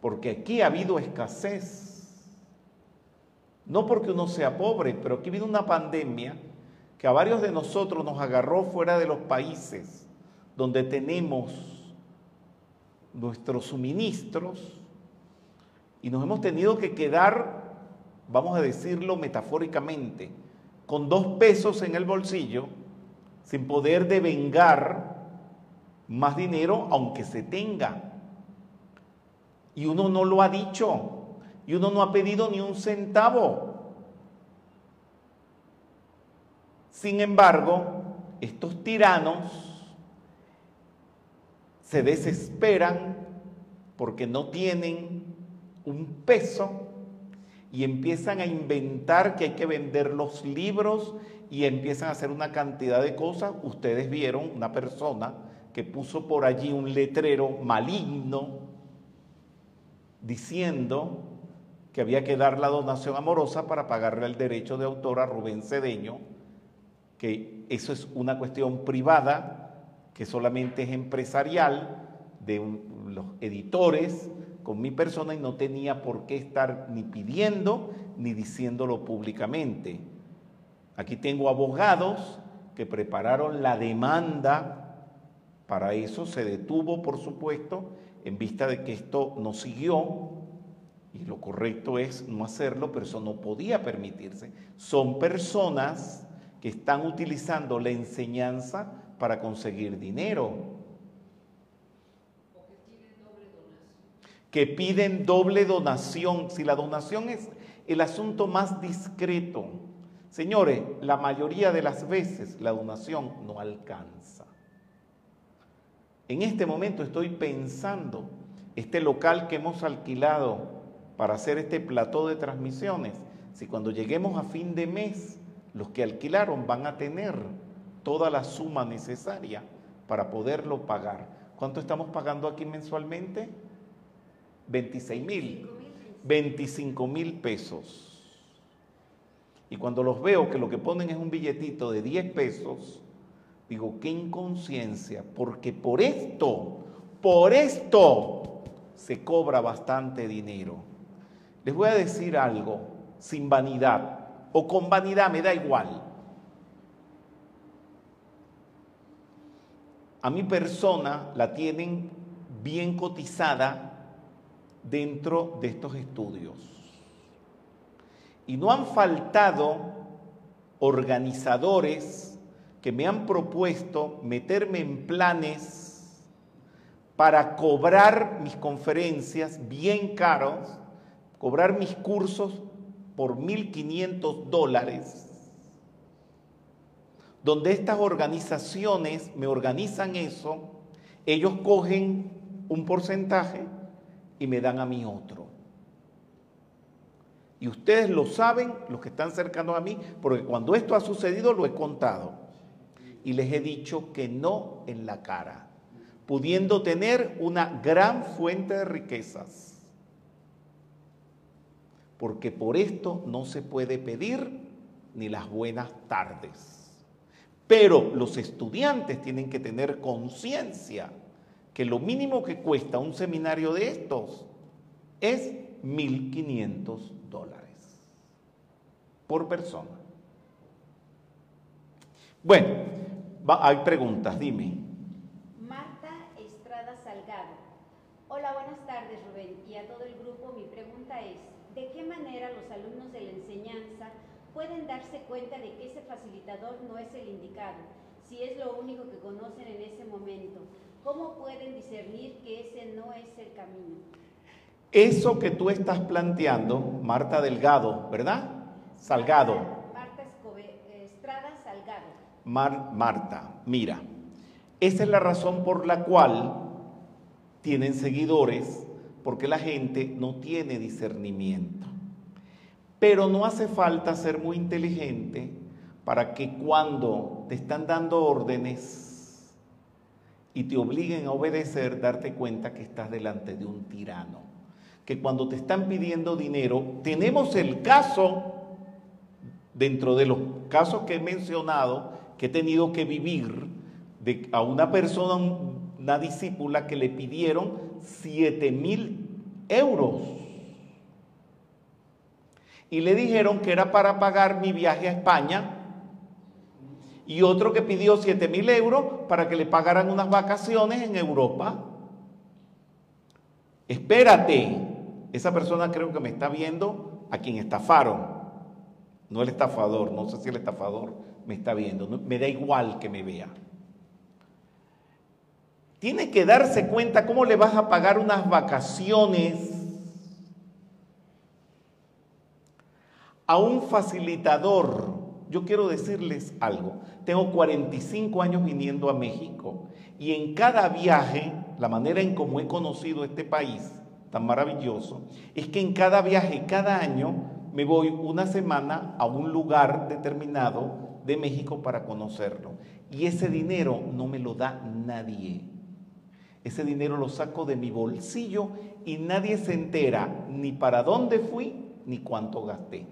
porque aquí ha habido escasez, no porque uno sea pobre, pero aquí habido una pandemia que a varios de nosotros nos agarró fuera de los países donde tenemos nuestros suministros y nos hemos tenido que quedar, vamos a decirlo metafóricamente, con dos pesos en el bolsillo, sin poder devengar más dinero aunque se tenga. Y uno no lo ha dicho, y uno no ha pedido ni un centavo. Sin embargo, estos tiranos se desesperan porque no tienen un peso y empiezan a inventar que hay que vender los libros y empiezan a hacer una cantidad de cosas. Ustedes vieron una persona que puso por allí un letrero maligno diciendo que había que dar la donación amorosa para pagarle el derecho de autor a Rubén Cedeño, que eso es una cuestión privada, que solamente es empresarial de los editores, con mi persona y no tenía por qué estar ni pidiendo ni diciéndolo públicamente. Aquí tengo abogados que prepararon la demanda, para eso se detuvo, por supuesto, en vista de que esto no siguió, y lo correcto es no hacerlo, pero eso no podía permitirse. Son personas que están utilizando la enseñanza para conseguir dinero. Que piden doble donación, si la donación es el asunto más discreto. Señores, la mayoría de las veces la donación no alcanza. En este momento estoy pensando, este local que hemos alquilado para hacer este plató de transmisiones, si cuando lleguemos a fin de mes, los que alquilaron van a tener toda la suma necesaria para poderlo pagar. ¿Cuánto estamos pagando aquí mensualmente? 26 mil, 25 mil pesos. Y cuando los veo que lo que ponen es un billetito de 10 pesos, digo, qué inconsciencia, porque por esto, por esto se cobra bastante dinero. Les voy a decir algo, sin vanidad, o con vanidad, me da igual. A mi persona la tienen bien cotizada dentro de estos estudios. Y no han faltado organizadores que me han propuesto meterme en planes para cobrar mis conferencias bien caros, cobrar mis cursos por 1.500 dólares, donde estas organizaciones me organizan eso, ellos cogen un porcentaje y me dan a mí otro. Y ustedes lo saben, los que están cercanos a mí, porque cuando esto ha sucedido lo he contado. Y les he dicho que no en la cara, pudiendo tener una gran fuente de riquezas. Porque por esto no se puede pedir ni las buenas tardes. Pero los estudiantes tienen que tener conciencia que lo mínimo que cuesta un seminario de estos es 1.500 dólares por persona. Bueno, hay preguntas, dime. Marta Estrada Salgado. Hola, buenas tardes Rubén y a todo el grupo. Mi pregunta es, ¿de qué manera los alumnos de la enseñanza pueden darse cuenta de que ese facilitador no es el indicado? Si es lo único que conocen en ese momento, ¿cómo pueden discernir que ese no es el camino? Eso que tú estás planteando, Marta Delgado, ¿verdad? Salgado. Marta Escobe- Estrada Salgado. Mar- Marta, mira, esa es la razón por la cual tienen seguidores, porque la gente no tiene discernimiento. Pero no hace falta ser muy inteligente para que cuando te están dando órdenes y te obliguen a obedecer, darte cuenta que estás delante de un tirano. Que cuando te están pidiendo dinero, tenemos el caso dentro de los casos que he mencionado, que he tenido que vivir, a una persona, una discípula, que le pidieron 7 mil euros. Y le dijeron que era para pagar mi viaje a España. Y otro que pidió 7 mil euros para que le pagaran unas vacaciones en Europa. Espérate, esa persona creo que me está viendo a quien estafaron no el estafador, no sé si el estafador me está viendo, me da igual que me vea. Tiene que darse cuenta cómo le vas a pagar unas vacaciones a un facilitador. Yo quiero decirles algo. Tengo 45 años viniendo a México y en cada viaje, la manera en cómo he conocido este país tan maravilloso, es que en cada viaje, cada año, me voy una semana a un lugar determinado de México para conocerlo. Y ese dinero no me lo da nadie. Ese dinero lo saco de mi bolsillo y nadie se entera ni para dónde fui ni cuánto gasté.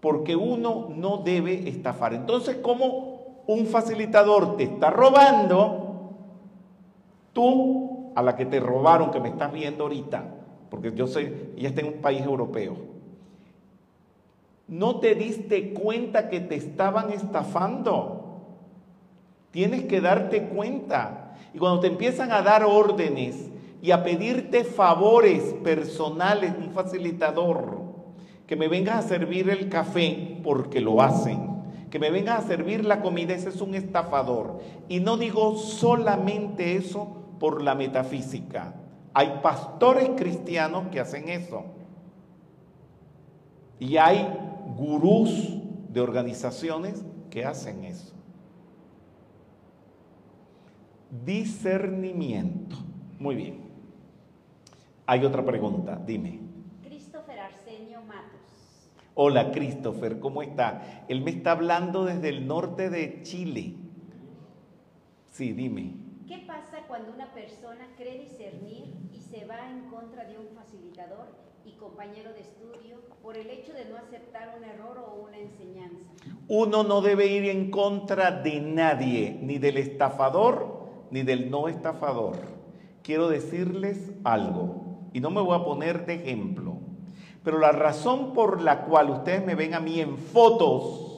Porque uno no debe estafar. Entonces, como un facilitador te está robando, tú, a la que te robaron, que me estás viendo ahorita, porque yo sé, ella está en un país europeo, no te diste cuenta que te estaban estafando. Tienes que darte cuenta. Y cuando te empiezan a dar órdenes y a pedirte favores personales, un facilitador, que me vengas a servir el café porque lo hacen, que me vengas a servir la comida, ese es un estafador. Y no digo solamente eso por la metafísica. Hay pastores cristianos que hacen eso. Y hay gurús de organizaciones que hacen eso. Discernimiento. Muy bien. Hay otra pregunta, dime. Christopher Arsenio Matos. Hola Christopher, ¿cómo está? Él me está hablando desde el norte de Chile. Sí, dime. ¿Qué pasa cuando una persona cree discernir y se va en contra de un facilitador y compañero de estudio por el hecho de no aceptar un error o una enseñanza? Uno no debe ir en contra de nadie, ni del estafador, ni del no estafador. Quiero decirles algo, y no me voy a poner de ejemplo, pero la razón por la cual ustedes me ven a mí en fotos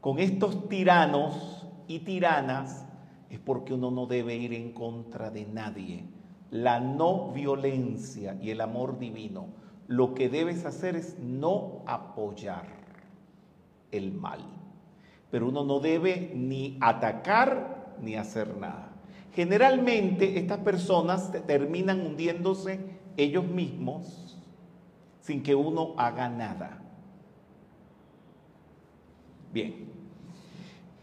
con estos tiranos y tiranas es porque uno no debe ir en contra de nadie. La no violencia y el amor divino, lo que debes hacer es no apoyar el mal. Pero uno no debe ni atacar ni hacer nada. Generalmente estas personas terminan hundiéndose ellos mismos sin que uno haga nada. Bien.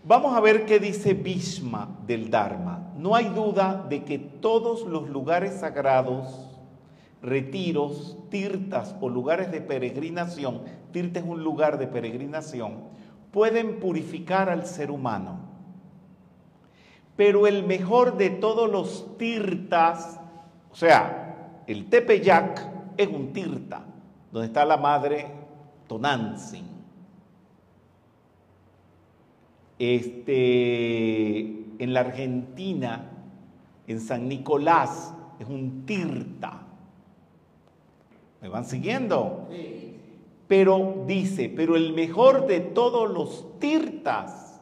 Vamos a ver qué dice Bhishma del Dharma. No hay duda de que todos los lugares sagrados, retiros, tirtas o lugares de peregrinación, tirta es un lugar de peregrinación, pueden purificar al ser humano. Pero el mejor de todos los tirtas, o sea, el Tepeyac es un tirta, donde está la madre Tonantzin. Este, en la Argentina, en San Nicolás, es un tirta. ¿Me van siguiendo? Pero dice, pero el mejor de todos los tirtas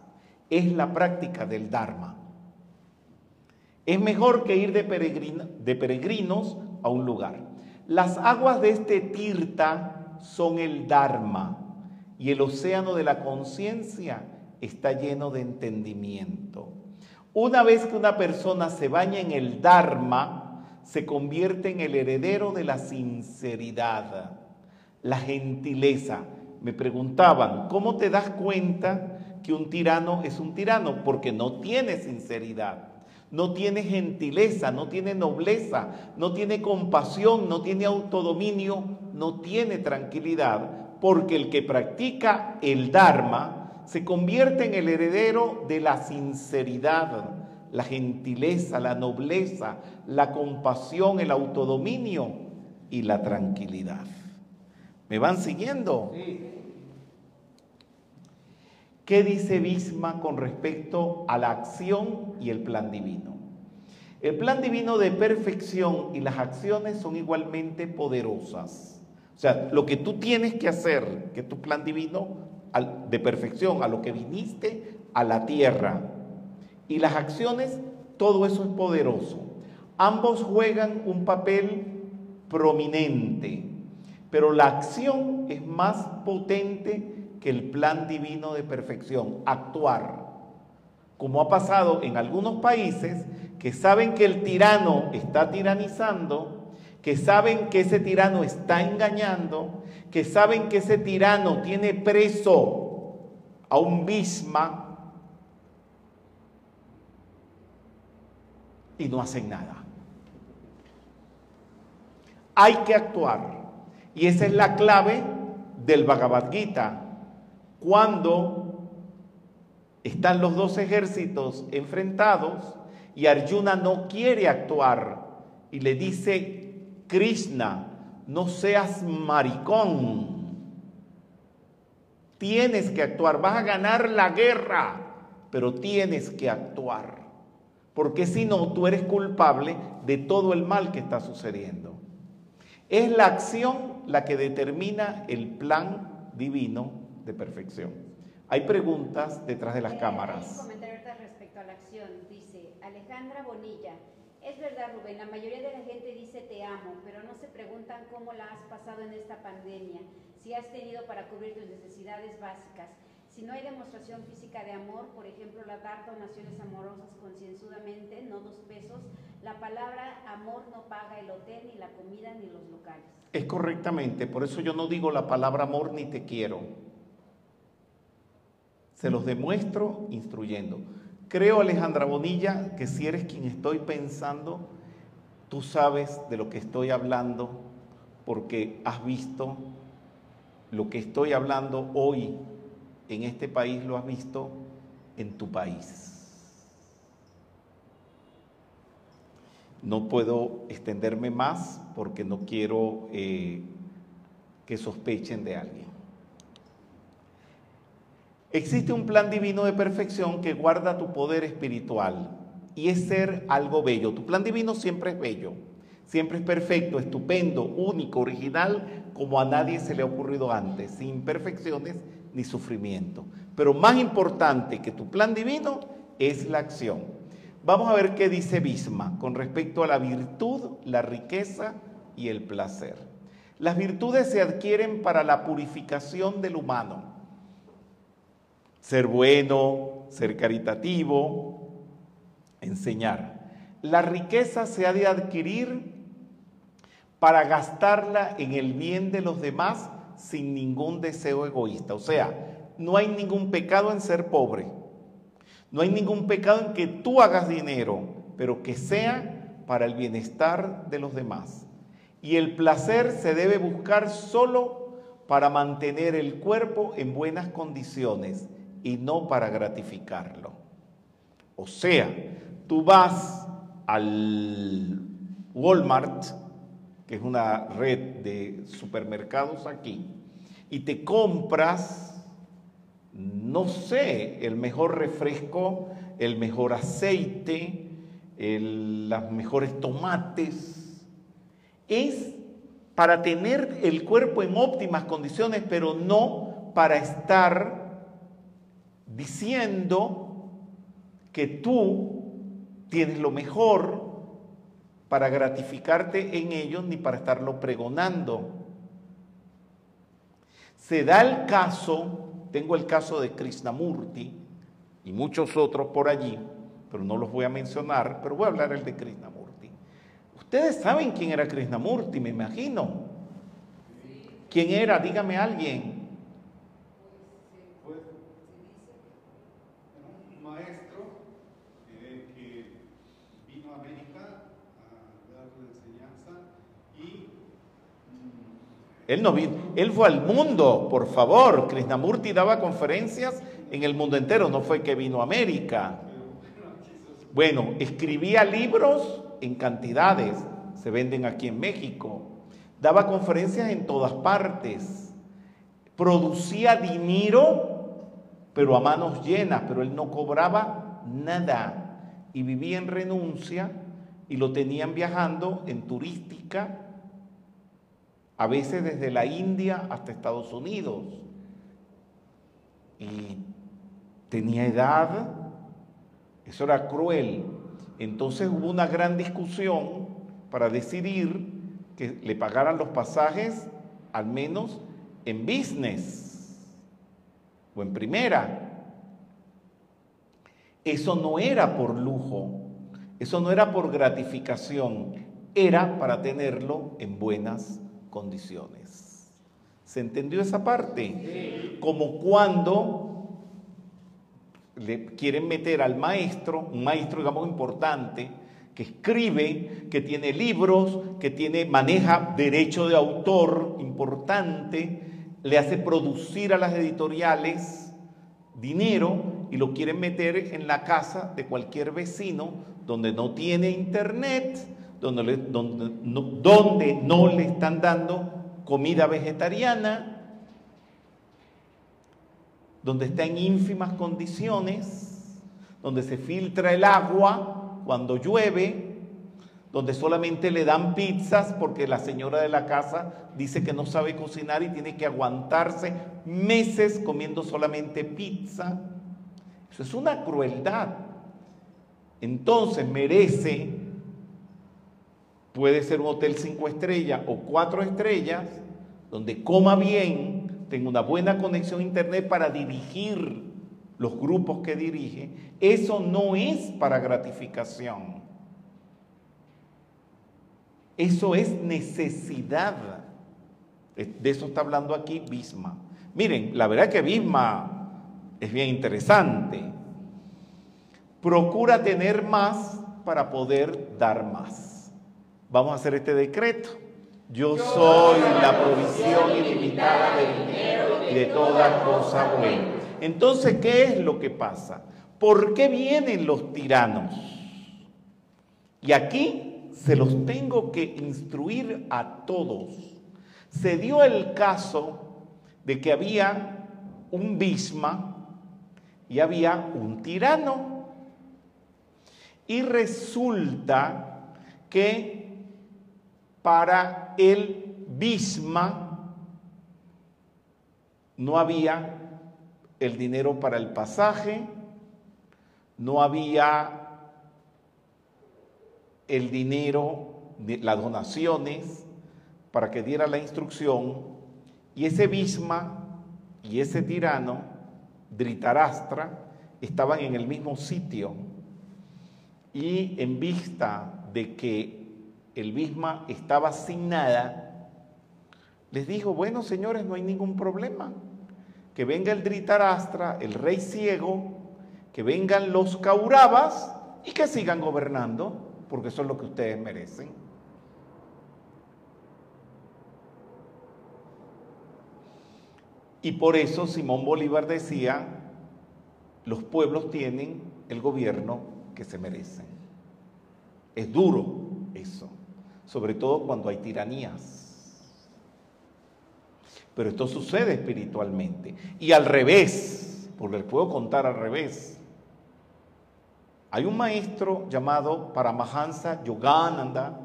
es la práctica del Dharma. Es mejor que ir de, de peregrinos a un lugar. Las aguas de este tirta son el Dharma y el océano de la conciencia está lleno de entendimiento. Una vez que una persona se baña en el Dharma, se convierte en el heredero de la sinceridad, la gentileza. Me preguntaban, ¿cómo te das cuenta que un tirano es un tirano? Porque no tiene sinceridad, no tiene gentileza, no tiene nobleza, no tiene compasión, no tiene autodominio, no tiene tranquilidad. Porque el que practica el Dharma, se convierte en el heredero de la sinceridad, la gentileza, la nobleza, la compasión, el autodominio y la tranquilidad. ¿Me van siguiendo? ¿Qué dice Bisma con respecto a la acción y el plan divino? El plan divino de perfección y las acciones son igualmente poderosas. O sea, lo que tú tienes que hacer, que tu plan divino, de perfección, a lo que viniste a la tierra. Y las acciones, todo eso es poderoso. Ambos juegan un papel prominente, pero la acción es más potente que el plan divino de perfección, actuar. Como ha pasado en algunos países que saben que el tirano está tiranizando, que saben que ese tirano está engañando, que saben que ese tirano tiene preso a un bisma y no hacen nada. Hay que actuar. Y esa es la clave del Bhagavad Gita. Cuando están los dos ejércitos enfrentados y Arjuna no quiere actuar y le dice Krishna, no seas maricón. Tienes que actuar, vas a ganar la guerra, pero tienes que actuar. Porque si no, tú eres culpable de todo el mal que está sucediendo. Es la acción la que determina el plan divino de perfección. Hay preguntas detrás de las cámaras. Un comentario respecto a la acción. Dice Alejandra Bonilla. Es verdad, Rubén, la mayoría de la gente dice te amo, pero no se preguntan cómo la has pasado en esta pandemia, si has tenido para cubrir tus necesidades básicas. Si no hay demostración física de amor, por ejemplo, la dar donaciones amorosas concienzudamente, no dos pesos, la palabra amor no paga el hotel, ni la comida, ni los locales. Es correctamente, por eso yo no digo la palabra amor ni te quiero. Se los demuestro instruyendo. Creo, Alejandra Bonilla, que si eres quien estoy pensando, tú sabes de lo que estoy hablando porque has visto lo que estoy hablando hoy en este país, lo has visto en tu país. No puedo extenderme más porque no quiero eh, que sospechen de alguien. Existe un plan divino de perfección que guarda tu poder espiritual y es ser algo bello. Tu plan divino siempre es bello, siempre es perfecto, estupendo, único, original, como a nadie se le ha ocurrido antes, sin imperfecciones ni sufrimiento. Pero más importante que tu plan divino es la acción. Vamos a ver qué dice Bisma con respecto a la virtud, la riqueza y el placer. Las virtudes se adquieren para la purificación del humano ser bueno, ser caritativo, enseñar. La riqueza se ha de adquirir para gastarla en el bien de los demás sin ningún deseo egoísta. O sea, no hay ningún pecado en ser pobre. No hay ningún pecado en que tú hagas dinero, pero que sea para el bienestar de los demás. Y el placer se debe buscar solo para mantener el cuerpo en buenas condiciones y no para gratificarlo. O sea, tú vas al Walmart, que es una red de supermercados aquí, y te compras, no sé, el mejor refresco, el mejor aceite, los mejores tomates. Es para tener el cuerpo en óptimas condiciones, pero no para estar diciendo que tú tienes lo mejor para gratificarte en ellos ni para estarlo pregonando. Se da el caso, tengo el caso de Krishnamurti y muchos otros por allí, pero no los voy a mencionar, pero voy a hablar el de Krishnamurti. Ustedes saben quién era Krishnamurti, me imagino. ¿Quién era? Dígame alguien. Pues, era un maestro eh, que vino a América a dar la enseñanza y mm, Él no vino, él fue al mundo, por favor. Krishnamurti daba conferencias en el mundo entero, no fue que vino a América. Bueno, escribía libros en cantidades, se venden aquí en México. Daba conferencias en todas partes. Producía dinero, pero a manos llenas, pero él no cobraba nada. Y vivía en renuncia y lo tenían viajando en turística, a veces desde la India hasta Estados Unidos. Y tenía edad, eso era cruel. Entonces hubo una gran discusión para decidir que le pagaran los pasajes al menos en business o en primera. Eso no era por lujo, eso no era por gratificación, era para tenerlo en buenas condiciones. ¿Se entendió esa parte? Como cuando le quieren meter al maestro, un maestro digamos importante, que escribe, que tiene libros, que tiene, maneja derecho de autor importante, le hace producir a las editoriales dinero y lo quieren meter en la casa de cualquier vecino donde no tiene internet, donde, donde donde no le están dando comida vegetariana, donde está en ínfimas condiciones, donde se filtra el agua cuando llueve, donde solamente le dan pizzas porque la señora de la casa dice que no sabe cocinar y tiene que aguantarse meses comiendo solamente pizza. Eso es una crueldad. Entonces merece, puede ser un hotel cinco estrellas o cuatro estrellas, donde coma bien, tenga una buena conexión a internet para dirigir los grupos que dirige. Eso no es para gratificación. Eso es necesidad. De eso está hablando aquí Bisma. Miren, la verdad que Bisma es bien interesante. Procura tener más para poder dar más. Vamos a hacer este decreto. Yo soy la provisión ilimitada de dinero y de toda cosa buena. Entonces, ¿qué es lo que pasa? ¿Por qué vienen los tiranos? Y aquí se los tengo que instruir a todos. Se dio el caso de que había un bisma y había un tirano. Y resulta que para el bisma no había el dinero para el pasaje, no había el dinero, las donaciones, para que diera la instrucción, y ese Bisma y ese tirano, Dhritarashtra, estaban en el mismo sitio. Y en vista de que el Bisma estaba sin nada, les dijo, bueno señores, no hay ningún problema. Que venga el Dhritarashtra, el rey ciego, que vengan los Kauravas y que sigan gobernando, porque eso es lo que ustedes merecen. Y por eso Simón Bolívar decía, los pueblos tienen el gobierno que se merecen. Es duro eso, sobre todo cuando hay tiranías. Pero esto sucede espiritualmente. Y al revés, porque les puedo contar al revés. Hay un maestro llamado Paramahansa Yogananda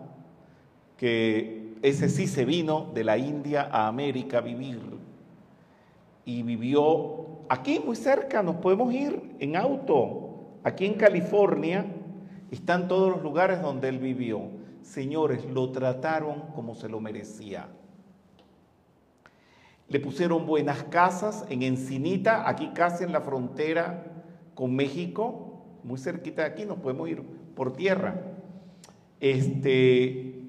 que ese sí se vino de la India a América a vivir y vivió aquí muy cerca, nos podemos ir en auto, aquí en California, están todos los lugares donde él vivió. Señores, lo trataron como se lo merecía. Le pusieron buenas casas en Encinita, aquí casi en la frontera con México, muy cerquita de aquí, nos podemos ir por tierra. Este,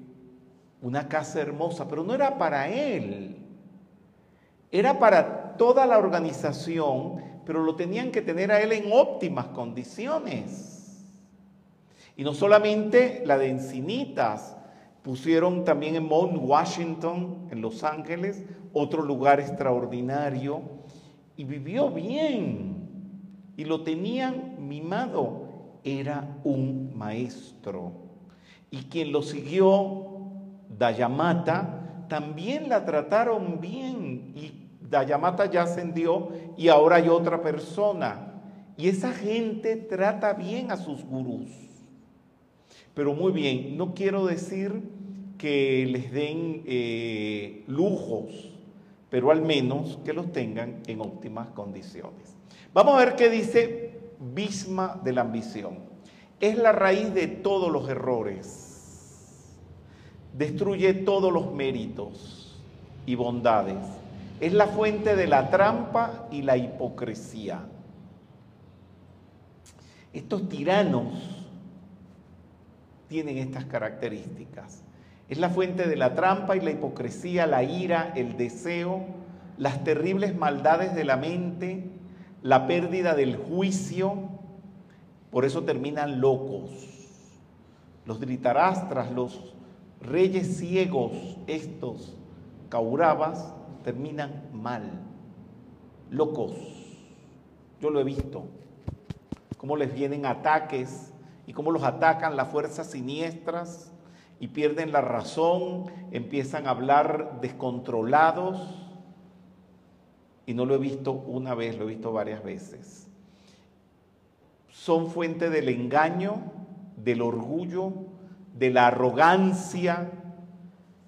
una casa hermosa, pero no era para él, era para toda la organización, pero lo tenían que tener a él en óptimas condiciones. Y no solamente la de Encinitas, pusieron también en Mount Washington, en Los Ángeles, otro lugar extraordinario, y vivió bien, y lo tenían mimado, era un maestro. Y quien lo siguió, Dayamata, también la trataron bien, y Dayamata ya ascendió, y ahora hay otra persona. Y esa gente trata bien a sus gurús. Pero muy bien, no quiero decir que les den eh, lujos, pero al menos que los tengan en óptimas condiciones. Vamos a ver qué dice Bisma de la ambición. Es la raíz de todos los errores. Destruye todos los méritos y bondades. Es la fuente de la trampa y la hipocresía. Estos tiranos tienen estas características. Es la fuente de la trampa y la hipocresía, la ira, el deseo, las terribles maldades de la mente, la pérdida del juicio. Por eso terminan locos. Los dritarastras, los reyes ciegos, estos caurabas, terminan mal, locos. Yo lo he visto, cómo les vienen ataques y cómo los atacan las fuerzas siniestras y pierden la razón, empiezan a hablar descontrolados. Y no lo he visto una vez, lo he visto varias veces. Son fuente del engaño, del orgullo, de la arrogancia,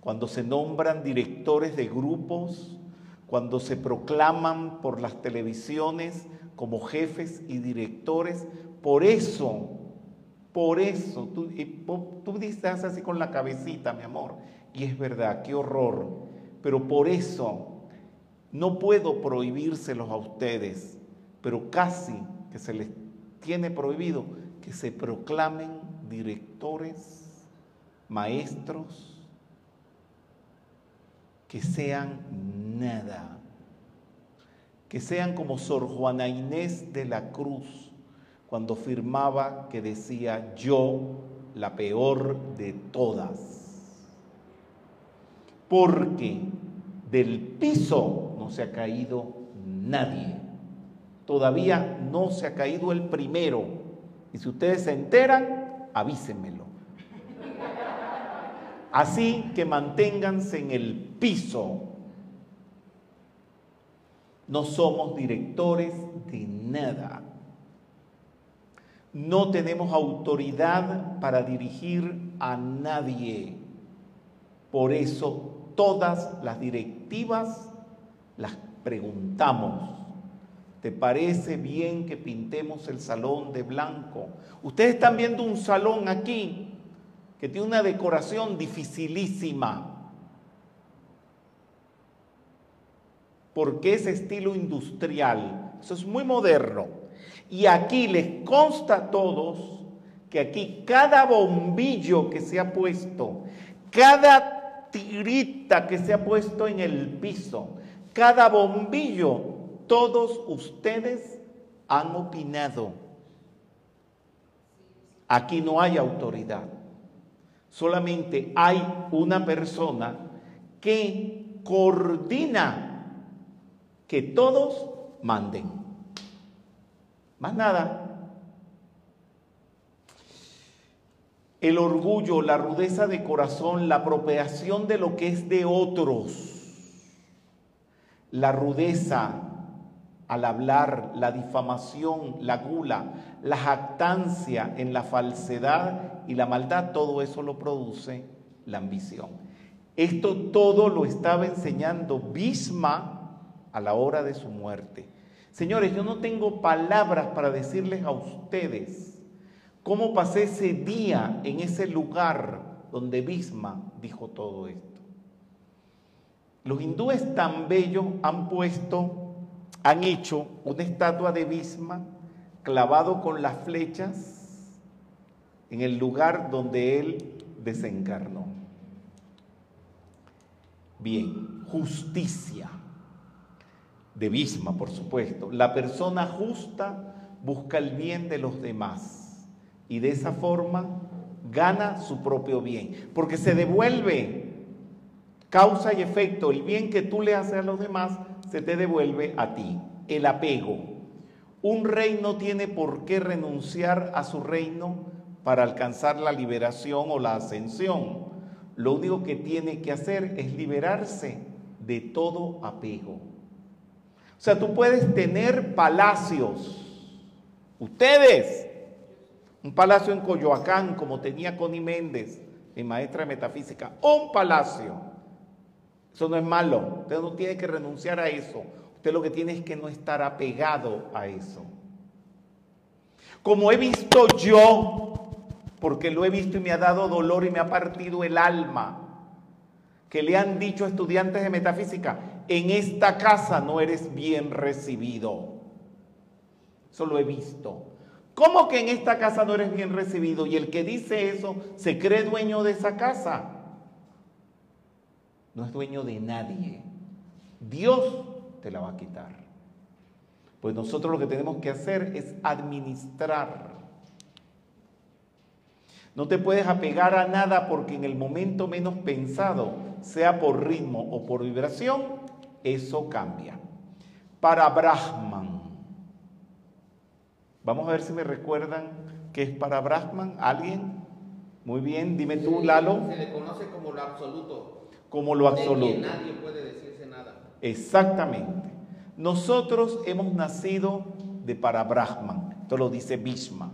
cuando se nombran directores de grupos, cuando se proclaman por las televisiones como jefes y directores. Por eso por eso, tú, tú dices así con la cabecita, mi amor, y es verdad, qué horror, pero por eso no puedo prohibírselos a ustedes, pero casi que se les tiene prohibido que se proclamen directores, maestros, que sean nada, que sean como Sor Juana Inés de la Cruz, cuando firmaba que decía yo la peor de todas. Porque del piso no se ha caído nadie. Todavía no se ha caído el primero. Y si ustedes se enteran, avísenmelo. Así que manténganse en el piso. No somos directores de nada no tenemos autoridad para dirigir a nadie. Por eso todas las directivas las preguntamos. ¿Te parece bien que pintemos el salón de blanco? Ustedes están viendo un salón aquí que tiene una decoración dificilísima. Porque es estilo industrial. Eso es muy moderno. Y aquí les consta a todos que aquí cada bombillo que se ha puesto, cada tirita que se ha puesto en el piso, cada bombillo, todos ustedes han opinado. Aquí no hay autoridad. Solamente hay una persona que coordina que todos manden. Más nada. El orgullo, la rudeza de corazón, la apropiación de lo que es de otros, la rudeza al hablar, la difamación, la gula, la jactancia en la falsedad y la maldad, todo eso lo produce la ambición. Esto todo lo estaba enseñando Bisma a la hora de su muerte. Señores, yo no tengo palabras para decirles a ustedes cómo pasé ese día en ese lugar donde Bisma dijo todo esto. Los hindúes tan bellos han puesto, han hecho una estatua de Bisma clavado con las flechas en el lugar donde él desencarnó. Bien, justicia de Bisma, por supuesto. La persona justa busca el bien de los demás y de esa forma gana su propio bien, porque se devuelve causa y efecto, el bien que tú le haces a los demás se te devuelve a ti, el apego. Un rey no tiene por qué renunciar a su reino para alcanzar la liberación o la ascensión. Lo único que tiene que hacer es liberarse de todo apego. O sea, tú puedes tener palacios. Ustedes, un palacio en Coyoacán, como tenía Connie Méndez, mi maestra de metafísica, un palacio. Eso no es malo. Usted no tiene que renunciar a eso. Usted lo que tiene es que no estar apegado a eso. Como he visto yo, porque lo he visto y me ha dado dolor y me ha partido el alma, que le han dicho estudiantes de metafísica, en esta casa no eres bien recibido. Eso lo he visto. ¿Cómo que en esta casa no eres bien recibido? Y el que dice eso se cree dueño de esa casa. No es dueño de nadie. Dios te la va a quitar. Pues nosotros lo que tenemos que hacer es administrar. No te puedes apegar a nada porque en el momento menos pensado, sea por ritmo o por vibración, eso cambia. Para Brahman. Vamos a ver si me recuerdan qué es para Brahman. ¿Alguien? Muy bien, dime tú, Lalo. Se le conoce como lo absoluto. Como lo De absoluto. quien nadie puede decirse nada. Exactamente. Nosotros hemos nacido de para Brahman. Esto lo dice Bhishma.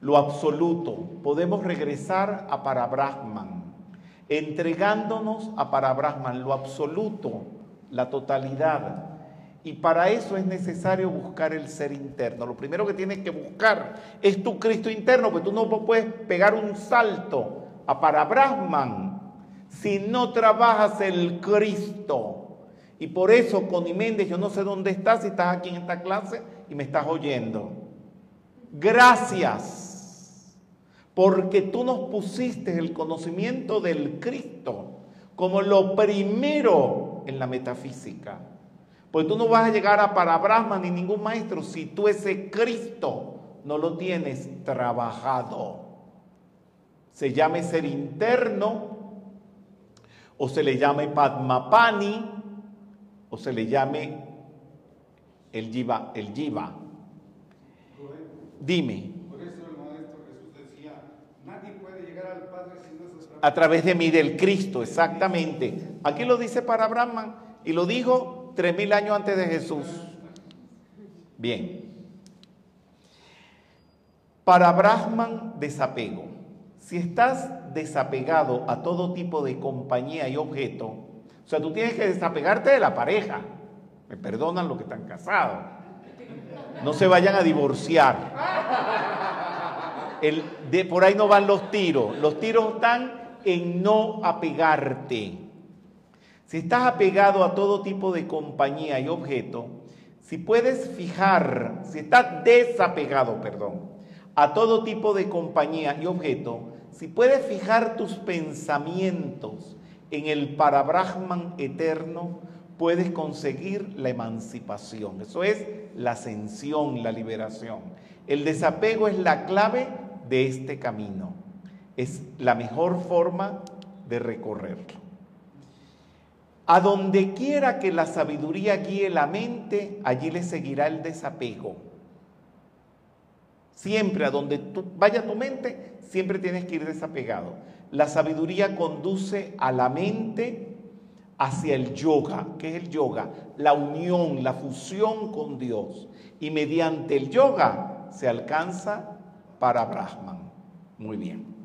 Lo absoluto. Podemos regresar a para Brahman. Entregándonos a para Brahman, lo absoluto, la totalidad. Y para eso es necesario buscar el ser interno. Lo primero que tienes que buscar es tu Cristo interno, porque tú no puedes pegar un salto a para Brahman si no trabajas el Cristo. Y por eso, Connie Méndez, yo no sé dónde estás, si estás aquí en esta clase y me estás oyendo. Gracias, porque tú nos pusiste el conocimiento del Cristo como lo primero en la metafísica. Pues tú no vas a llegar a para Brahma ni ningún maestro si tú ese Cristo no lo tienes trabajado. Se llame ser interno, o se le llame Padmapani, o se le llame el Jiva. El jiva. Dime, Por eso el Maestro Jesús decía, nadie puede llegar al Padre si no es a través de mí, del Cristo, exactamente. Aquí lo dice para Brahman y lo dijo tres mil años antes de Jesús. Bien. Para Brahman, desapego. Si estás desapegado a todo tipo de compañía y objeto, o sea, tú tienes que desapegarte de la pareja. Me perdonan los que están casados. No se vayan a divorciar. El- de, por ahí no van los tiros. Los tiros están en no apegarte. Si estás apegado a todo tipo de compañía y objeto, si puedes fijar, si estás desapegado, perdón, a todo tipo de compañía y objeto, si puedes fijar tus pensamientos en el parabrahman eterno, puedes conseguir la emancipación. Eso es la ascensión, la liberación. El desapego es la clave de este camino. Es la mejor forma de recorrerlo. A donde quiera que la sabiduría guíe la mente, allí le seguirá el desapego. Siempre a donde vaya tu mente, siempre tienes que ir desapegado. La sabiduría conduce a la mente hacia el yoga. ¿Qué es el yoga? La unión, la fusión con Dios. Y mediante el yoga se alcanza para Brahman. Muy bien.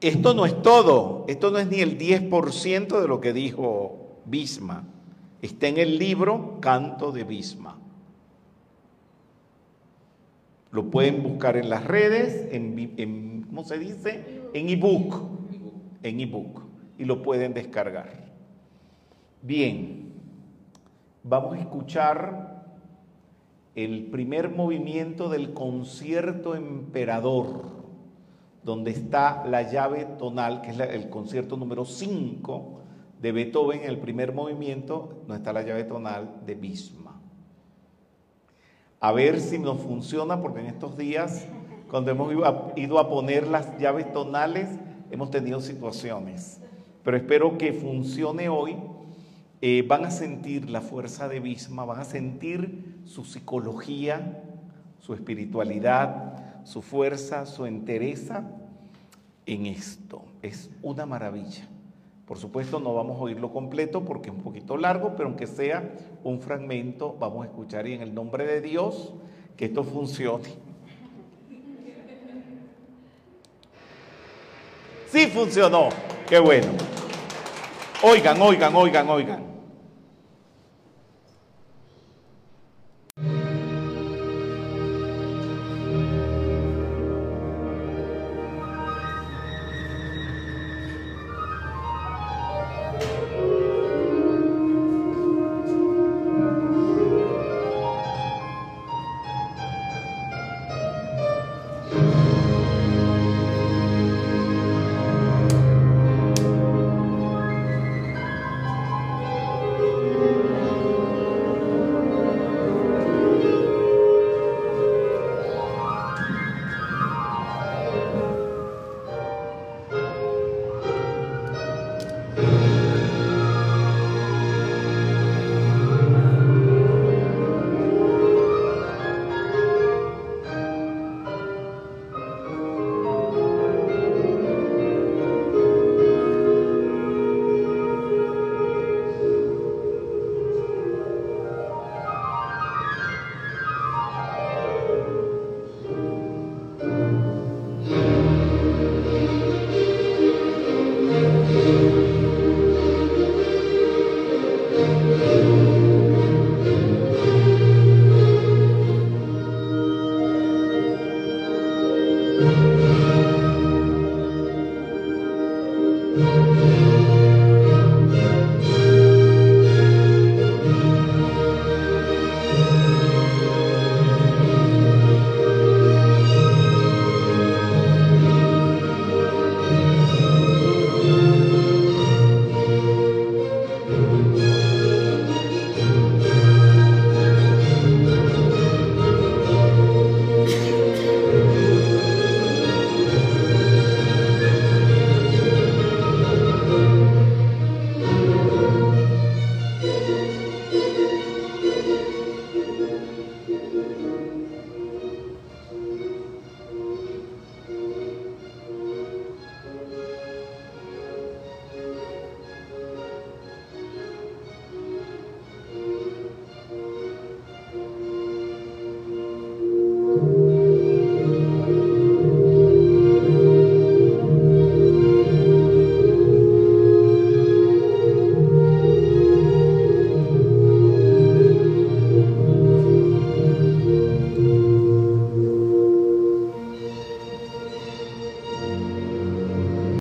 Esto no es todo, esto no es ni el 10% de lo que dijo Bisma. Está en el libro Canto de Bisma. Lo pueden buscar en las redes, en, en- ¿cómo se dice? En ebook. En ebook. Y lo pueden descargar. Bien, vamos a escuchar el primer movimiento del concierto emperador, donde está la llave tonal, que es el concierto número 5 de Beethoven, el primer movimiento, donde está la llave tonal de Bisma. A ver si nos funciona, porque en estos días, cuando hemos ido a, ido a poner las llaves tonales, hemos tenido situaciones. Pero espero que funcione hoy. Eh, van a sentir la fuerza de Bisma, van a sentir su psicología, su espiritualidad, su fuerza, su entereza en esto. Es una maravilla. Por supuesto no vamos a oírlo completo porque es un poquito largo, pero aunque sea un fragmento, vamos a escuchar y en el nombre de Dios que esto funcione. Sí funcionó, qué bueno. Oigan, oigan, oigan, oigan.